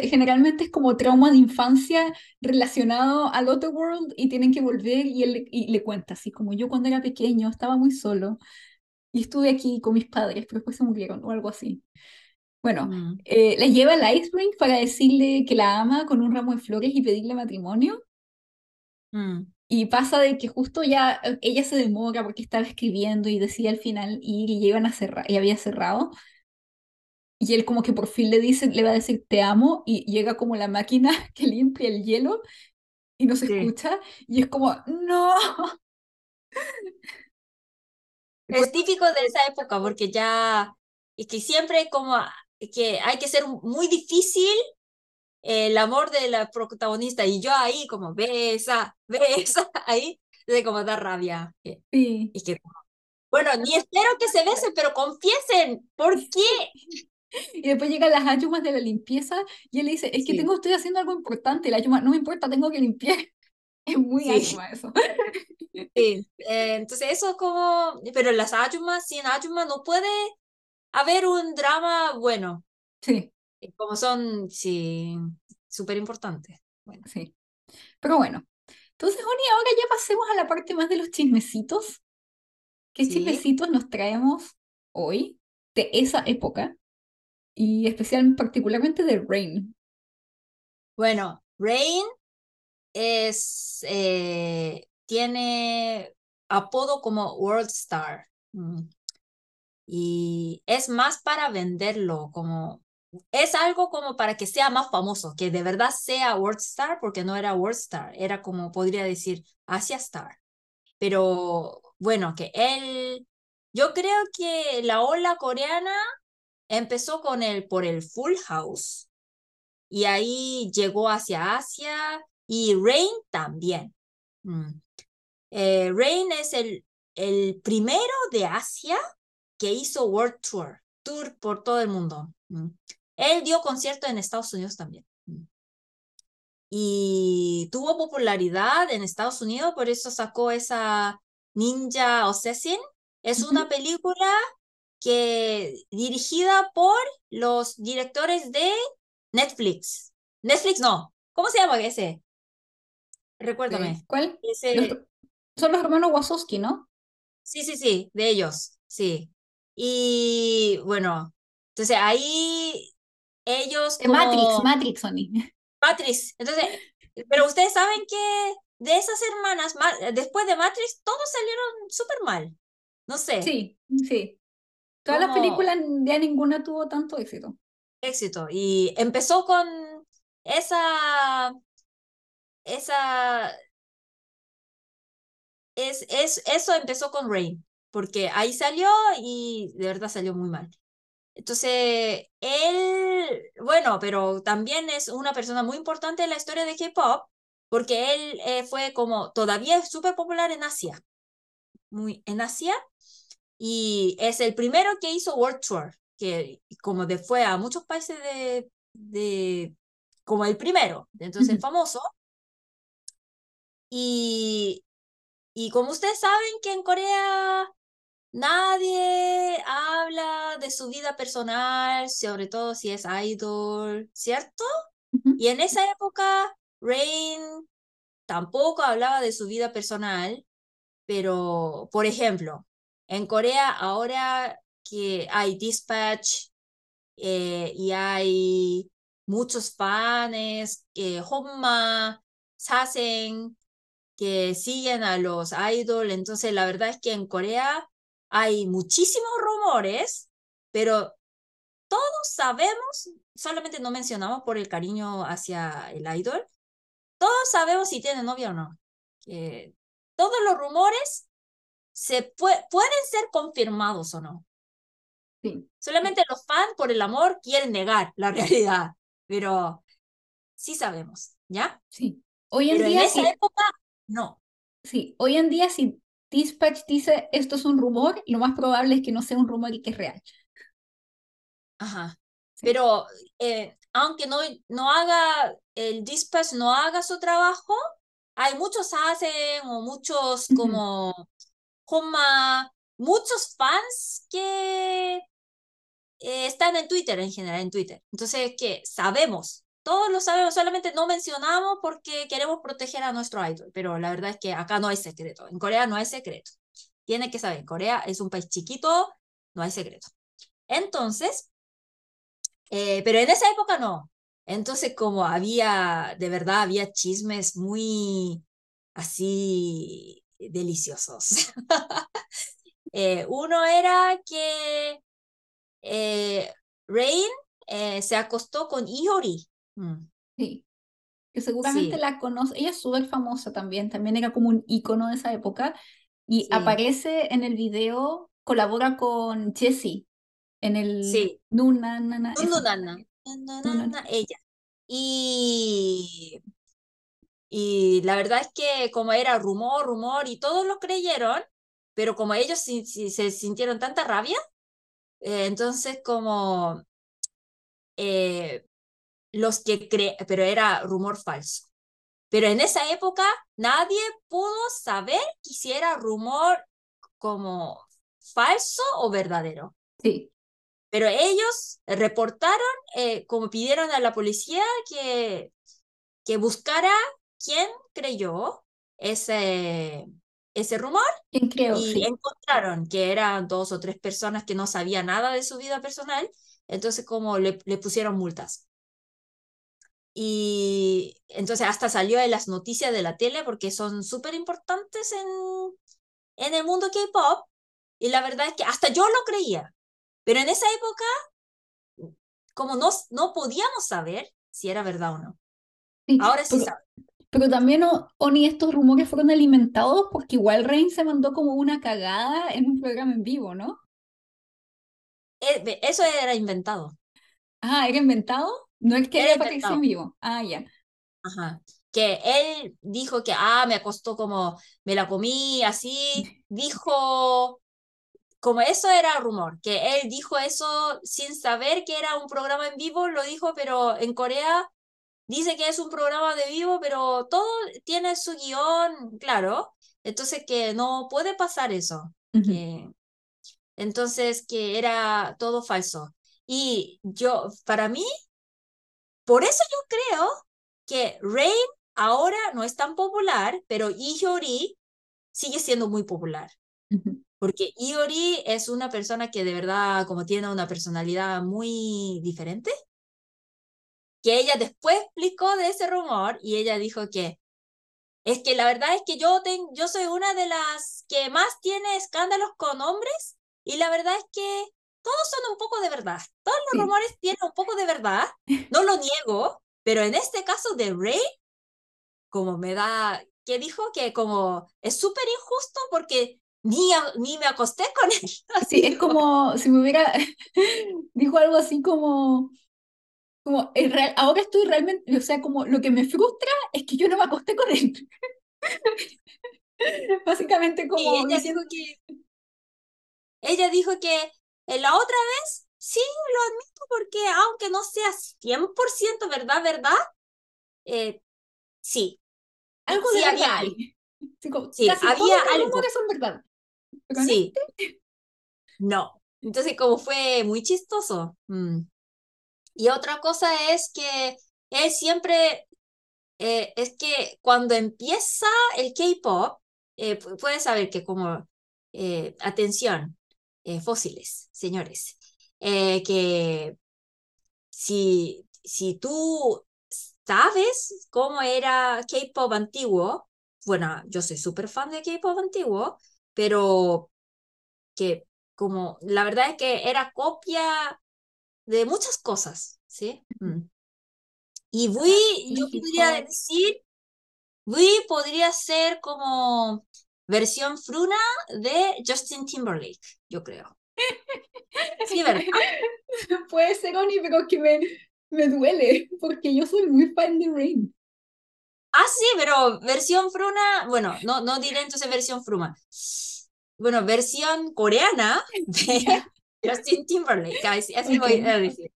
generalmente es como trauma de infancia relacionado al Lotte World y tienen que volver y él y le cuenta, así como yo cuando era pequeño estaba muy solo y estuve aquí con mis padres, pero después se murieron o algo así. Bueno, mm, eh, la lleva al Ice Rink para decirle que la ama con un ramo de flores y pedirle matrimonio. mm. Y pasa de que justo ya eh, ella se demora porque estaba escribiendo y decía al final ir y ya iban a cerrar, y había cerrado. Y él como que por fin le dice, le va a decir te amo y llega como la máquina que limpia el hielo y no se Sí. escucha y es como, no. Es típico de esa época porque ya, y que siempre como a- que hay que ser muy difícil el amor de la protagonista y yo ahí como besa, besa, ahí, de como da rabia. Sí. Y que, bueno, ni espero que se besen, pero confiesen, ¿por qué? Y después llegan las ayumas de la limpieza y él le dice, es que Sí. tengo, estoy haciendo algo importante. La ayuma, no me importa, tengo que limpiar. Es muy Sí. ayuma eso. Sí, eh, entonces eso es como, pero las ayumas, sin ayumas no puede haber un drama bueno, Sí, como son, sí, súper importantes. Bueno, sí. Pero bueno. Entonces, Oni, ahora ya pasemos a la parte más de los chismecitos. ¿Qué Sí. chismecitos nos traemos hoy de esa época? Y especial, particularmente de Rain. bueno, Rain es, eh, tiene apodo como World Star mm, y es más para venderlo, como, es algo como para que sea más famoso, que de verdad sea World Star, porque no era World Star, era como podría decir Asia Star. Pero bueno, que él, yo creo que la ola coreana empezó con el, por el Full House y ahí llegó hacia Asia y Rain también. Mm. Eh, Rain es el, el primero de Asia que hizo World Tour, tour por todo el mundo. Mm. Él dio conciertos en Estados Unidos también. Mm. Y tuvo popularidad en Estados Unidos, por eso sacó esa Ninja Assassin. Es una película que dirigida por los directores de Netflix. Netflix no. ¿Cómo se llama ese? Recuérdame. ¿Cuál? Los- Ese, son los hermanos Wazowski, ¿no? sí, sí, sí, de ellos, sí. Y bueno, entonces ahí ellos De Matrix, como Matrix, Oni. Matrix. Entonces, pero ustedes saben que de esas hermanas, ma- después de Matrix, todos salieron súper mal. No sé, Sí, sí. Todas las películas, ya ninguna tuvo tanto éxito. éxito. Y empezó con esa, esa, es, es, eso empezó con Rain, porque ahí salió y de verdad salió muy mal. Entonces, él, bueno, pero también es una persona muy importante en la historia de K-pop, porque él eh, fue como, todavía es súper popular en Asia, muy en Asia, y es el primero que hizo World Tour, que como de, fue a muchos países de, de, como el primero, entonces Ujú. famoso. Y, y como ustedes saben que en Corea nadie habla de su vida personal, sobre todo si es idol, ¿cierto? Y en esa época, Rain tampoco hablaba de su vida personal, pero, por ejemplo, en Corea ahora que hay Dispatch eh, y hay muchos fans, eh, Honma, Sasen, que siguen a los idols, entonces la verdad es que en Corea hay muchísimos rumores pero todos sabemos, solamente no mencionamos por el cariño hacia el idol, todos sabemos si tiene novia o no. que todos los rumores se pueden ser confirmados o no. Sí. Solamente los fans, por el amor, quieren negar la realidad, pero sí sabemos, ¿ya? Sí. Hoy en Pero día, en esa sí, época, no. sí. Hoy en día, si Dispatch dice esto es un rumor, lo más probable es que no sea un rumor y que es real. Ajá. Sí. Pero eh, aunque no, no haga, el dispatch no haga su trabajo, hay muchos hacen o muchos como, como muchos fans que eh, están en Twitter en general, en Twitter. Entonces, que sabemos, todos lo sabemos, solamente no mencionamos porque queremos proteger a nuestro idol, pero la verdad es que acá no hay secreto, en Corea no hay secreto. Tiene que saber, Corea es un país chiquito, no hay secreto. Entonces, eh, pero en esa época no. Entonces, como había, de verdad, había chismes muy así deliciosos. Eh, uno era que eh, Rain eh, se acostó con Iori. Mm, Sí. Que seguramente sí, la conoce. Ella es súper famosa también. También era como un icono de esa época. Y sí, aparece en el video, colabora con Jessie en el sí. Nuna, nana, eso. Nununana, Nuna. nununana, ella. Y, y la verdad es que como era rumor, rumor, y todos lo creyeron, pero como ellos si- si- se sintieron tanta rabia, eh, entonces como eh, los que creen, pero era rumor falso. Pero en esa época nadie pudo saber si era rumor como falso o verdadero. Sí. Pero ellos reportaron, eh, como pidieron a la policía que, que buscara quién creyó ese, ese rumor y Sí. encontraron que eran dos o tres personas que no sabían nada de su vida personal, entonces como le, le pusieron multas. Y entonces hasta salió en las noticias de la tele porque son súper importantes en, en el mundo K-pop. Y la verdad es que hasta yo lo creía. Pero en esa época, como no, no podíamos saber si era verdad o no. sí. Ahora sí Pero, sabemos. Pero también, O- Oni, estos rumores fueron alimentados porque igual Rain se mandó como una cagada en un programa en vivo, ¿no? Eh, Eso era inventado. Ah, ¿era inventado? No es que Era haya aparecido en inventado. vivo. Ah, ya. Ajá. Que él dijo que, ah, me acostó como, me la comí, así. Dijo, como eso era rumor, que él dijo eso sin saber que era un programa en vivo, lo dijo, pero en Corea dice que es un programa de vivo, pero todo tiene su guion, claro. Entonces que no puede pasar eso. Que, entonces que era todo falso. Y yo, para mí, por eso yo creo que Rain ahora no es tan popular, pero Ihyori sigue siendo muy popular. Porque Iori es una persona que de verdad como tiene una personalidad muy diferente, que ella después explicó de ese rumor y ella dijo que es que la verdad es que yo, ten, yo soy una de las que más tiene escándalos con hombres y la verdad es que todos son un poco de verdad. Todos los Sí. rumores tienen un poco de verdad, no lo niego, pero en este caso de Ray, como me da, que dijo que como es súper injusto porque ni, a- ni me acosté con él. Así Sí, es como si me hubiera, dijo algo así como, como el real- ahora estoy realmente, o sea, como lo que me frustra es que yo no me acosté con él. Básicamente Y como ella diciendo, dijo que, ella dijo que en la otra vez, sí, lo admito porque aunque no sea 100% verdad, verdad, eh, sí, algo sí de había. Sí, como, Sí, casi había algo. rumores son verdad. En Sí, no. Entonces, como fue muy chistoso. Mm. Y otra cosa es que él siempre, eh, es que cuando empieza el K-pop, eh, pu- puedes saber que como, eh, atención, fósiles, señores, que si, si tú sabes cómo era K-pop antiguo, bueno, yo soy súper fan de K-pop antiguo, pero que como, la verdad es que era copia de muchas cosas, ¿sí? Mm. Y Wii, yo podría decir, Wii podría ser como versión fruna de Justin Timberlake, yo creo. Sí, ¿verdad? Puede ser, Oni, pero que me, me duele, porque yo soy muy fan de Rain. Ah, sí, pero versión fruna, bueno, no, no diré entonces versión fruma. Bueno, versión coreana de Justin Timberlake, así, voy a decir.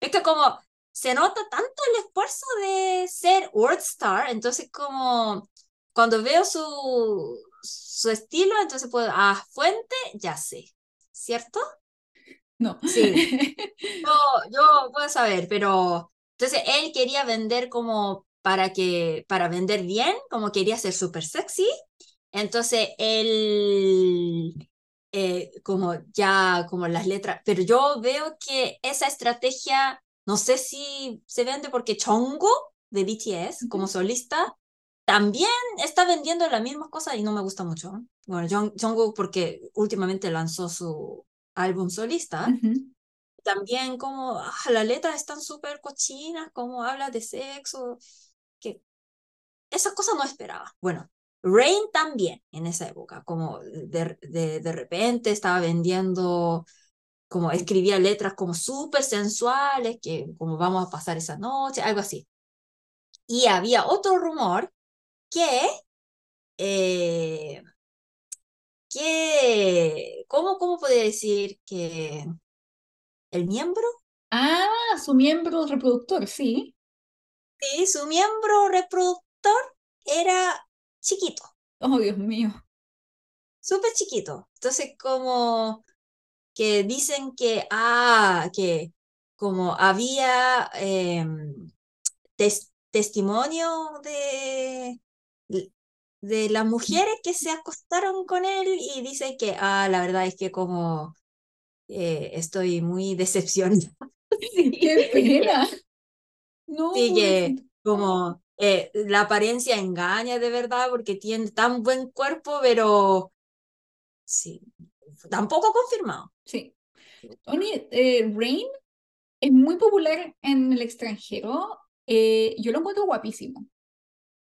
Es que como se nota tanto el esfuerzo de ser World Star, entonces como cuando veo su, su estilo, entonces puedo, ah, fuente, ya sé, ¿cierto? No. Sí, yo, yo puedo saber, pero entonces él quería vender como para que, para vender bien, como quería ser súper sexy, entonces él, eh, como ya, como las letras, pero yo veo que esa estrategia, no sé si se vende porque Chongo de BTS, como solista, también está vendiendo las mismas cosas y no me gusta mucho. Bueno, Jungkook porque últimamente lanzó su álbum solista. También como ah, las letras están súper cochinas, como habla de sexo, que esas cosas no esperaba. Bueno, Rain también en esa época, como de, de, de repente estaba vendiendo, como escribía letras como súper sensuales, que como vamos a pasar esa noche, algo así. Y había otro rumor que, eh, que ¿cómo, ¿cómo podría decir que el miembro? Ah, su miembro reproductor, sí. Sí, su miembro reproductor era chiquito. Oh, Dios mío. Súper chiquito. Entonces, como que dicen que, ah, que como había eh, testimonio de, de las mujeres que se acostaron con él y dice que, ah, la verdad es que como eh, estoy muy decepcionada. ¡Qué pena! No, sí, que como eh, la apariencia engaña de verdad porque tiene tan buen cuerpo, pero sí, tampoco confirmado. Sí. Tony, eh, Rain es muy popular en el extranjero. yo lo encuentro guapísimo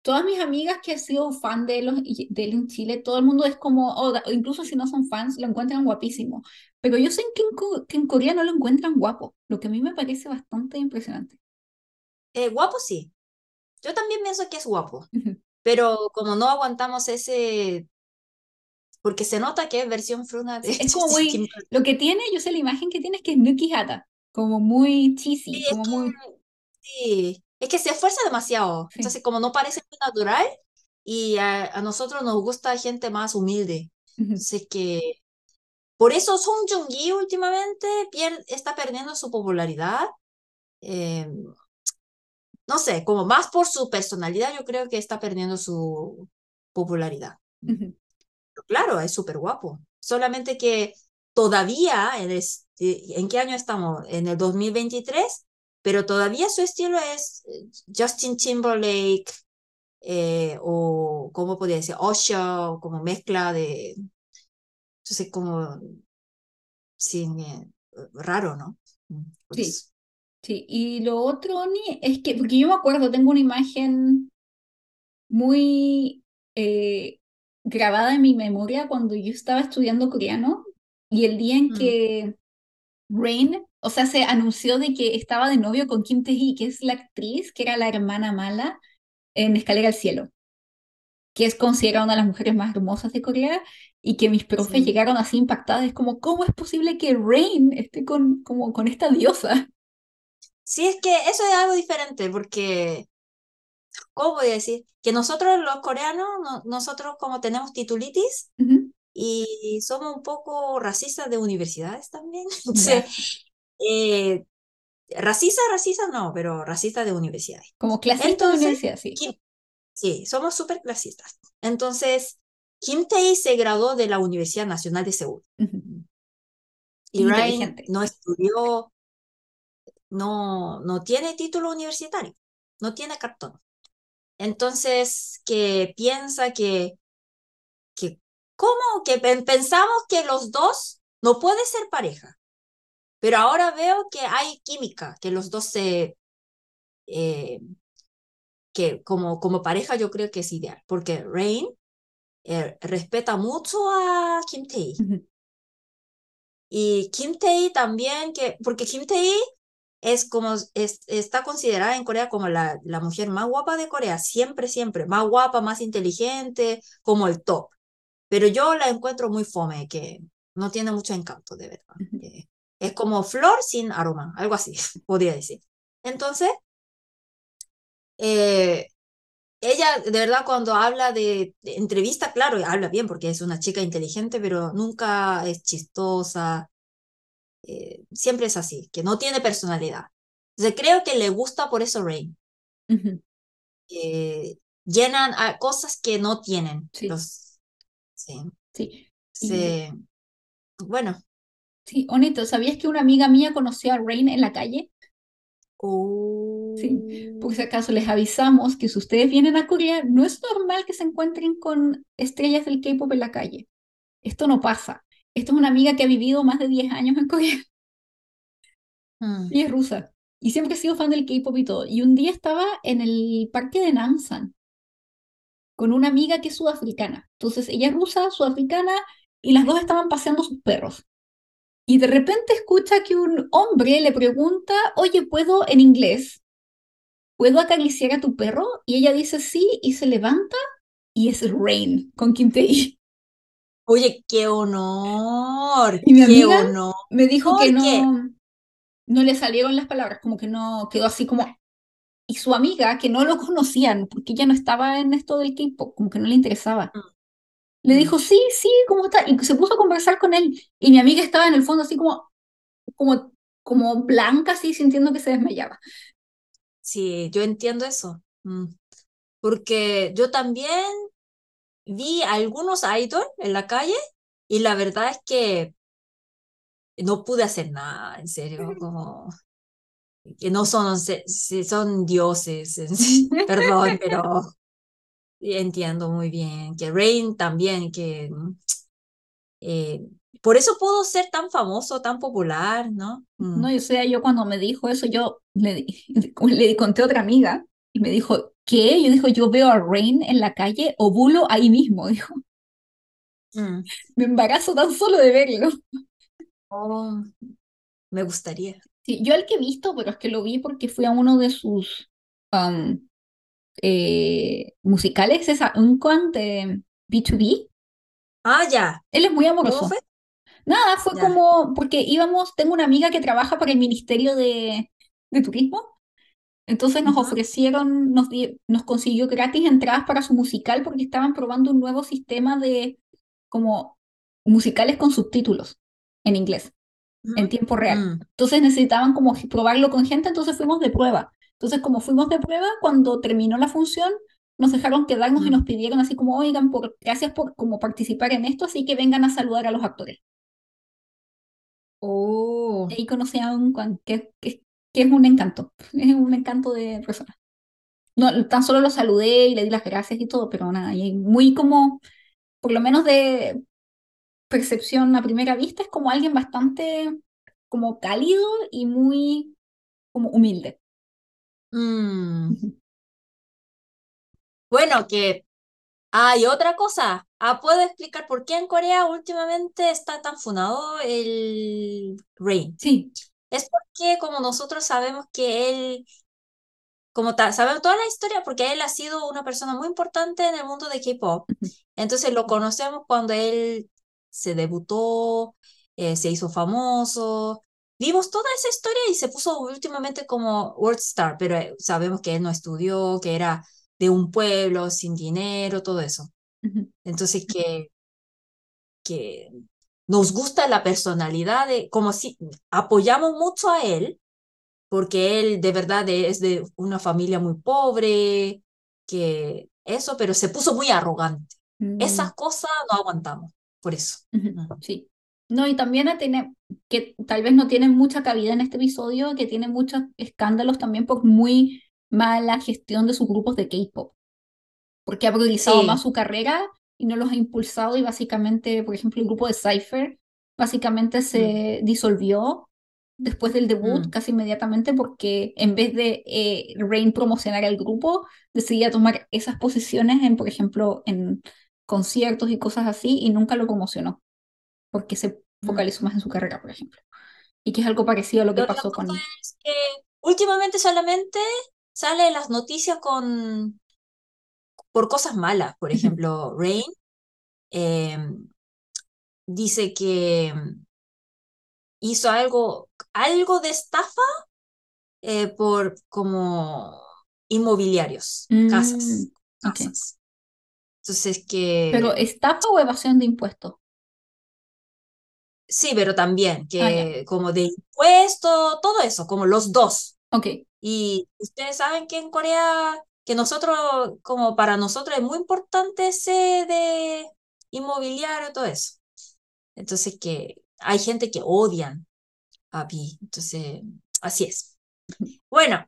todas mis amigas que han sido fan de, los, de él en Chile, todo el mundo es como, o incluso si no son fans, lo encuentran guapísimo. Pero yo sé que en, que en Corea no lo encuentran guapo, lo que a mí me parece bastante impresionante. Eh, guapo sí. Yo también pienso que es guapo. Pero como no aguantamos ese porque se nota que es versión fruna de Es como muy, lo que tiene, yo sé la imagen que tiene es que es Nuki Hata, como muy cheesy, como muy... Sí, es que se esfuerza demasiado. Entonces, como no parece muy natural, y a, nosotros nos gusta gente más humilde. Así que por eso Song Joong-gi últimamente está perdiendo su popularidad. Em, no sé, como más por su personalidad, yo creo que está perdiendo su popularidad. claro, es súper guapo. Solamente que todavía, en, ¿en qué año estamos? En el 2023, pero todavía su estilo es eh, Justin Timberlake eh, o, ¿cómo podría decir? Usher, como mezcla de, entonces como, sí, raro, ¿no? Sí, sí. Y lo otro, Oni, es que, porque yo me acuerdo, tengo una imagen muy eh, grabada en mi memoria cuando yo estaba estudiando coreano y el día en mm. que Rain o sea, se anunció de que estaba de novio con Kim Tae-hee, que es la actriz que era la hermana mala en Escalera al Cielo, que es considerada una de las mujeres más hermosas de Corea y que mis profes llegaron así impactadas, es como, ¿cómo es posible que Rain esté con, como, con esta diosa? Sí, es que eso es algo diferente, porque, ¿cómo voy a decir? Que nosotros los coreanos, nosotros como tenemos titulitis, y somos un poco racistas de universidades también. Eh, racista, racista no, pero racista de universidades. Como clasista de universidad, sí. sí, somos súper clasistas. Entonces, Kim Tae se graduó de la Universidad Nacional de Seúl. Y Ryan no estudió, no, no tiene título universitario, no tiene cartón. Entonces, que piensa que, que ¿cómo? Que pensamos que los dos no puede ser pareja. Pero ahora veo que hay química, que los dos se, eh, que como, como pareja yo creo que es ideal, porque Rain eh, respeta mucho a Kim Tae. Y Kim Tae también, que, porque Kim Tae es como, es, está considerada en Corea como la, la mujer más guapa de Corea, siempre, siempre, más guapa, más inteligente, como el top. Pero yo la encuentro muy fome, que no tiene mucho encanto, de verdad. Eh, es como flor sin aroma, algo así, podría decir. Entonces, eh, ella de verdad cuando habla de, entrevista, claro, habla bien porque es una chica inteligente, pero nunca es chistosa. Eh, siempre es así, que no tiene personalidad. Entonces creo que le gusta por eso Rain. llenan a cosas que no tienen. Sí. sí. sí. Bueno. Sí, bonito. ¿Sabías que una amiga mía conoció a Rain en la calle? Sí, por si acaso les avisamos que si ustedes vienen a Corea, no es normal que se encuentren con estrellas del K-pop en la calle. Esto no pasa. Esto es una amiga que ha vivido más de 10 años en Corea. Mm. Y es rusa. Y siempre ha sido fan del K-pop y todo. Y un día estaba en el parque de Namsan con una amiga que es sudafricana. Entonces ella es rusa, sudafricana, y las dos estaban paseando sus perros. Y de repente escucha que un hombre le pregunta, oye, ¿puedo en inglés? ¿Puedo acariciar a tu perro? Y ella dice sí y se levanta y es Rain con Kim Tae. Oye, qué honor. Y mi amiga honor. me dijo que no, no le salieron las palabras, como que no quedó así como... Y su amiga, que no lo conocían, porque ella no estaba en esto del K-pop, como que no le interesaba. Mm. Le mm. dijo, sí, sí, ¿cómo está? Y se puso a conversar con él. Y mi amiga estaba en el fondo así como, como, como blanca, así, sintiendo que se desmayaba. Sí, yo entiendo eso. Mm. Porque yo también vi algunos idols en la calle y la verdad es que no pude hacer nada, en serio, como que no son, son dioses, perdón, pero entiendo muy bien, que Rain también, que eh, por eso pudo ser tan famoso, tan popular, ¿no? Mm. No, o sea, yo cuando me dijo eso, yo le, le conté a otra amiga y me dijo, ¿qué? Yo dijo, yo veo a Rain en la calle, ovulo ahí mismo, dijo. Mm. Me embarazo tan solo de verlo. Oh, me gustaría. Sí, yo el que he visto, pero es que lo vi porque fui a uno de sus eh, musicales, esa un de B2B. Ah, ya. Él es muy amoroso. Nada, fue como, porque íbamos, tengo una amiga que trabaja para el Ministerio de, de Turismo, entonces nos ofrecieron, nos, nos consiguió gratis entradas para su musical porque estaban probando un nuevo sistema de como musicales con subtítulos en inglés, en tiempo real. Mm. Entonces necesitaban como probarlo con gente, entonces fuimos de prueba. Entonces, como fuimos de prueba, cuando terminó la función, nos dejaron quedarnos y nos pidieron así como, oigan, por, gracias por como participar en esto, así que vengan a saludar a los actores. Oh. Y ahí conocí a un que, que, que, es un encanto, es un encanto de persona. No, tan solo lo saludé y le di las gracias y todo, pero nada, y muy como, por lo menos de percepción a primera vista, es como alguien bastante como cálido y muy como humilde. Mm. Bueno, que hay otra cosa. Ah, ¿puedo explicar por qué en Corea últimamente está tan funado el Rain? Sí. Es porque como nosotros sabemos que él, como sabemos toda la historia, porque él ha sido una persona muy importante en el mundo de K-pop. Entonces lo conocemos cuando él se debutó, eh, se hizo famoso, vimos toda esa historia y se puso últimamente como World Star, pero eh, sabemos que él no estudió, que era de un pueblo sin dinero, todo eso. Entonces que, que nos gusta la personalidad de, como si apoyamos mucho a él, porque él de verdad es de una familia muy pobre, que eso, pero se puso muy arrogante. Esas mm. cosas no aguantamos, por eso. Sí. No, y también a tener, que tal vez no tiene mucha cabida en este episodio, que tiene muchos escándalos también por muy mala gestión de sus grupos de K-pop. Porque ha priorizado más su carrera y no los ha impulsado y básicamente, por ejemplo, el grupo de Cypher Básicamente se disolvió después del debut Mm. casi inmediatamente porque en vez de eh, Rain promocionar al grupo, decidía tomar esas posiciones en, por ejemplo, en conciertos y cosas así y nunca lo promocionó porque se Mm. focalizó más en su carrera, por ejemplo. Y que es algo parecido a lo que otra pasó con... es que últimamente solamente sale las noticias con por cosas malas. Por ejemplo, Rain eh, dice que hizo algo, algo de estafa eh, por como inmobiliarios, Mm, casas, ok. casas. Entonces Pero que estafa o evasión de impuestos. sí, pero también Ah, que como de impuesto, todo eso, como los dos. Ok. Y ustedes saben que en Corea, que nosotros, como para nosotros es muy importante ese de inmobiliario, todo eso. Entonces que hay gente que odian a Pi. Entonces, así es. Bueno,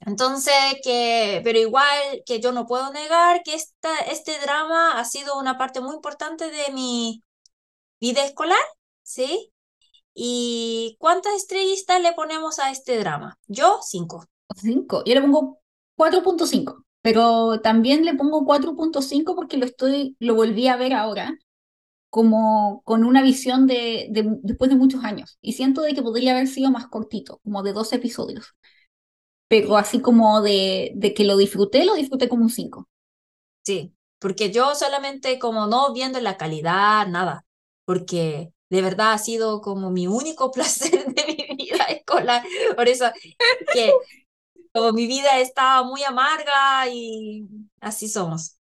entonces que, pero igual que yo no puedo negar que esta, este drama ha sido una parte muy importante de mi vida escolar, ¿sí? ¿Y cuántas estrellitas le ponemos a este drama? Yo, cinco. 5. Yo le pongo 4.5, pero también le pongo 4.5 porque lo estoy, lo volví a ver ahora como con una visión de, de- después de muchos años y siento de que podría haber sido más cortito, como de dos episodios, pero así como de, de que lo disfruté, lo disfruté como un 5. Sí, porque yo solamente como no viendo la calidad, nada, porque de verdad ha sido como mi único placer de mi vida escolar. Por eso que como mi vida estaba muy amarga y así somos.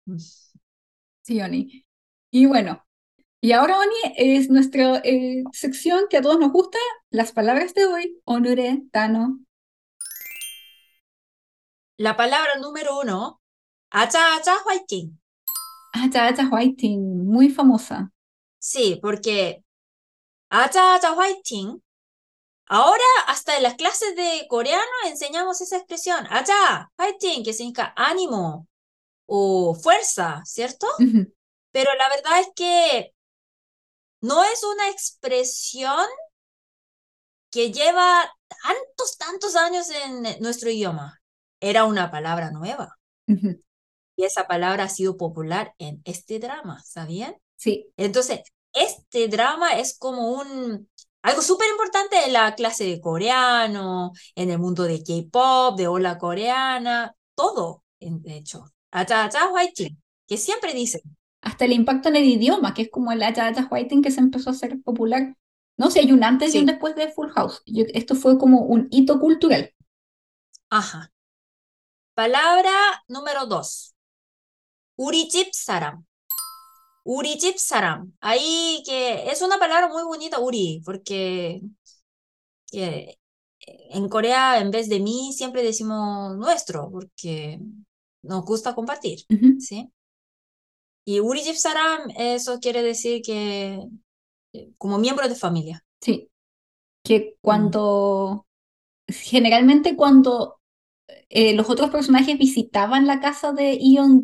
Sí, Oni. Y bueno, y ahora Oni es nuestra eh, sección que a todos nos gusta, las palabras de hoy, Onure, Tano. La palabra número uno, acha acha whiting. Ah, Chacha Whiting, muy famosa. Sí, porque acha acha whiting, ahora hasta en las clases de coreano enseñamos esa expresión, acha whiting, que significa ánimo o fuerza, ¿cierto? Pero la verdad es que no es una expresión que lleva tantos, tantos años en nuestro idioma. Era una palabra nueva. Y esa palabra ha sido popular en este drama, ¿sabían? Sí, Entonces, este drama es como un algo súper importante en la clase de coreano, en el mundo de K-pop, de hola coreana, todo, de hecho. Que siempre dicen. hasta el impacto en el idioma, que es como el Chacha Whiting que se empezó a hacer popular. No sé, hay un antes y un después de Full House. Yo- esto fue como un hito cultural. ajá. Palabra número dos. 우리 Uri Saram. Ahí que es una palabra muy bonita, Uri, porque eh, en Corea en vez de mí siempre decimos nuestro, porque nos gusta compartir, ¿sí? Y Uri Saram, eso quiere decir que eh, como miembro de familia. Sí, que mm. cuando, generalmente cuando eh, los otros personajes visitaban la casa de Yeon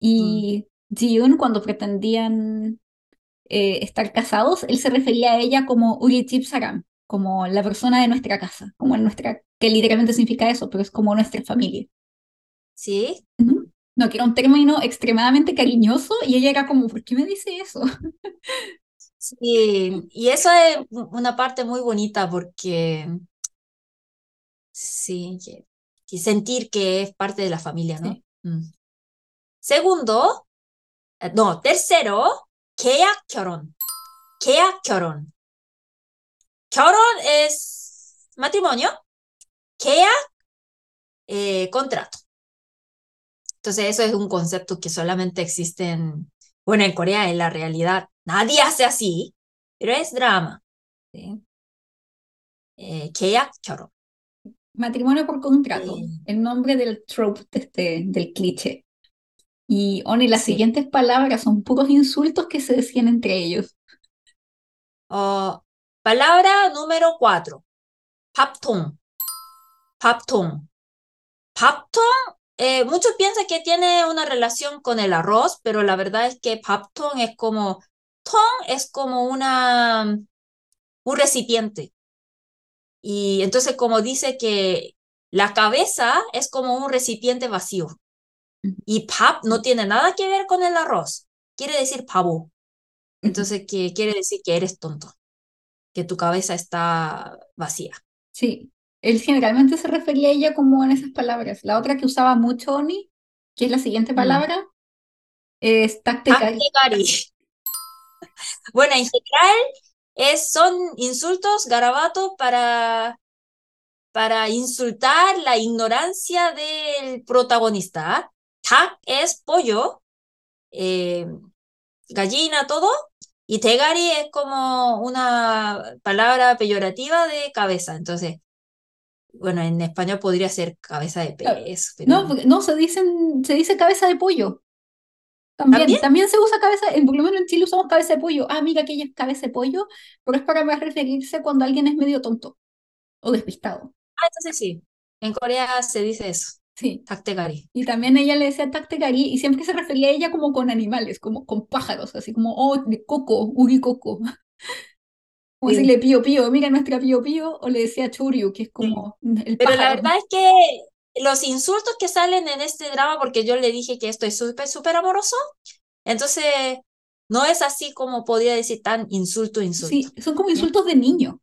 y. Mm. Ji-yoon cuando pretendían eh, estar casados, él se refería a ella como Urichip Saram, como la persona de nuestra casa, como nuestra, que literalmente significa eso, pero es como nuestra familia. ¿Sí? No, que era un término extremadamente cariñoso y ella era como, ¿por qué me dice eso? Sí, y eso es una parte muy bonita porque sí, que, que sentir que es parte de la familia, ¿no? Mm. Segundo, no, tercero, 계약 결혼. 계약 결혼. 결혼 es matrimonio, 계약, eh, contrato. Entonces eso es un concepto que solamente existe en, bueno, en Corea, en la realidad. Nadie hace así, pero es drama. ¿sí? Eh, 계약 결혼. Matrimonio por contrato, Eh, el nombre del trope, de este, del cliché. Y oh, Oni, las siguientes palabras son puros insultos que se decían entre ellos. Oh, palabra número cuatro. Paptón. Paptón. Paptón eh, muchos piensan que tiene una relación con el arroz, pero la verdad es que papton es como, ton es como una, un recipiente. Y entonces como dice que la cabeza es como un recipiente vacío. Y pap no tiene nada que ver con el arroz. Quiere decir pavo. Entonces, ¿qué quiere decir que eres tonto, que tu cabeza está vacía. Sí, él generalmente se refería a ella como en esas palabras. La otra que usaba mucho Oni, que es la siguiente palabra, es tactecari. bueno, en general es, son insultos, garabatos para, para insultar la ignorancia del protagonista. Tak es pollo, eh, gallina, todo. Y tegari es como una palabra peyorativa de cabeza. Entonces, bueno, en español podría ser cabeza de pez. No, no, se, dicen, se dice cabeza de pollo. También, ¿También? se usa cabeza, en, por lo menos en Chile usamos cabeza de pollo. Ah, mira, aquella es cabeza de pollo, pero es para referirse cuando alguien es medio tonto o despistado. Ah, entonces sí. En Corea se dice eso. Sí. Taktegari. Y también ella le decía Taktegari y siempre se refería a ella como con animales, como con pájaros, así como, oh, de coco, uri coco. Como decirle pío pío, mira nuestra pío pío, o le decía churyu, que es como el Pero la verdad es que los insultos que salen en este drama, porque yo le dije que estoy súper, súper amoroso, entonces no es así como podría decir tan insulto, insulto. Sí, son como insultos de niño.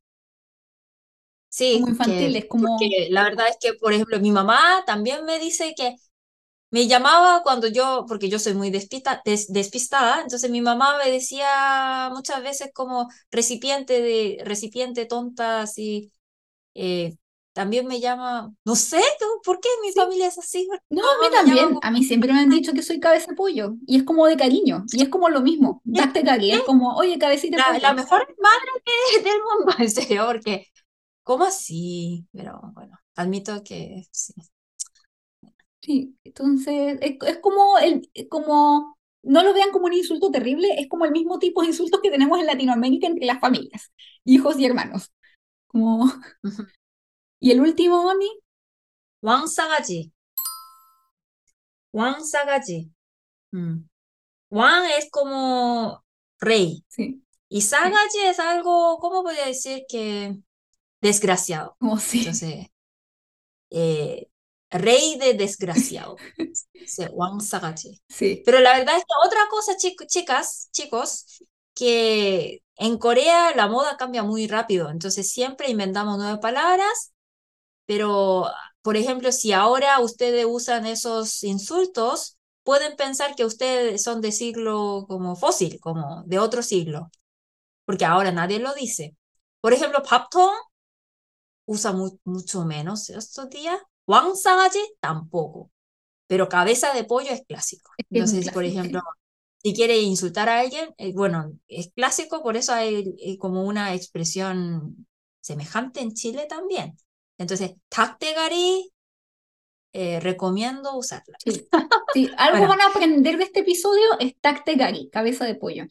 Sí, como infantiles, como... Porque la verdad es que, por ejemplo, mi mamá también me dice que me llamaba cuando yo, porque yo soy muy despista, despistada, entonces mi mamá me decía muchas veces como recipiente de recipiente tonta, así. Eh, también me llama, no sé, ¿por qué mi familia es así? No, a mí también, a mí siempre me han dicho que soy cabeza de pollo, y es como de cariño, y es como lo mismo, date cariño, es como, oye, cabecita la, la mejor madre del mundo, en serio, porque ¿Cómo así? Pero bueno, admito que sí. Sí, entonces es, como, el, como, no lo vean como un insulto terrible, es como el mismo tipo de insultos que tenemos en Latinoamérica entre las familias, hijos y hermanos. Como... ¿Y el último, Oni? Wang Sagaji. Wang Sagaji. Mm. Wang es como rey. Sí. Y Sagaji es algo, ¿cómo podría decir que desgraciado. Oh, sí. Entonces, eh, rey de desgraciado. Wang Sagachi. Sí. Pero la verdad es que otra cosa, chicas, chicos, que en Corea la moda cambia muy rápido, entonces siempre inventamos nuevas palabras, pero, por ejemplo, si ahora ustedes usan esos insultos, pueden pensar que ustedes son de siglo como fósil, como de otro siglo, porque ahora nadie lo dice. Por ejemplo, papton usa mucho menos estos días. Wang Sagaji tampoco. Pero cabeza de pollo es clásico. Entonces, por ejemplo, si quiere insultar a alguien, eh, bueno, es clásico, por eso hay eh, como una expresión semejante en Chile también. Entonces, taktegari, eh, recomiendo usarla. Sí, algo van a aprender de este episodio es taktegari, cabeza de pollo.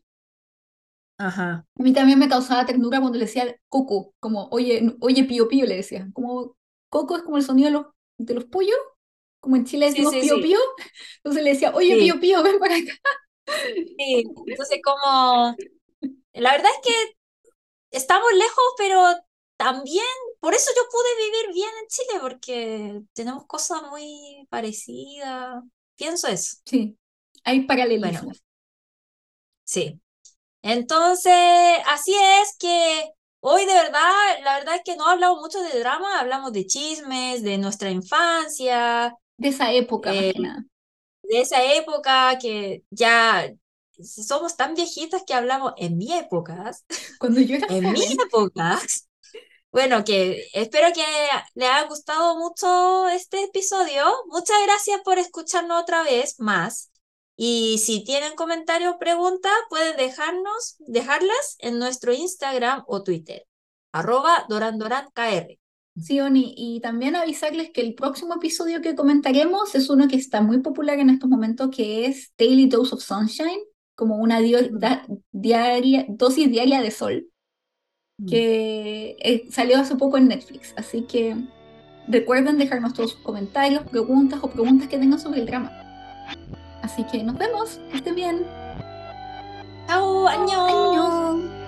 Ajá. A mí también me causaba ternura cuando le decía coco, como, oye, oye, pío pío, le decía. Como, coco es como el sonido de los, de los pollos, como en Chile decimos pío pío. Entonces le decía, oye, pío pío, ven para acá. Sí, entonces como, la verdad es que estamos lejos, pero también, por eso yo pude vivir bien en Chile, porque tenemos cosas muy parecidas. Pienso eso. Sí, hay paralelismos. Bueno, sí. Entonces, así es que hoy de verdad, la verdad es que no hablamos mucho de drama, hablamos de chismes, de nuestra infancia. De esa época, eh, De esa época que ya somos tan viejitas que hablamos en mi época. Cuando yo era En mi época. Bueno, que espero que le haya gustado mucho este episodio. Muchas gracias por escucharnos otra vez más. Y si tienen comentarios o preguntas, pueden dejarnos, dejarlas en nuestro Instagram o Twitter, arroba dorandorankr. Sí, Oni, y también avisarles que el próximo episodio que comentaremos es uno que está muy popular en estos momentos, que es Daily Dose of Sunshine, como una diaria, dosis diaria de sol, mm. que eh, salió hace poco en Netflix. Así que recuerden dejarnos todos sus comentarios, preguntas o preguntas que tengan sobre el drama. Así que nos vemos. Que estén bien. Chao, año.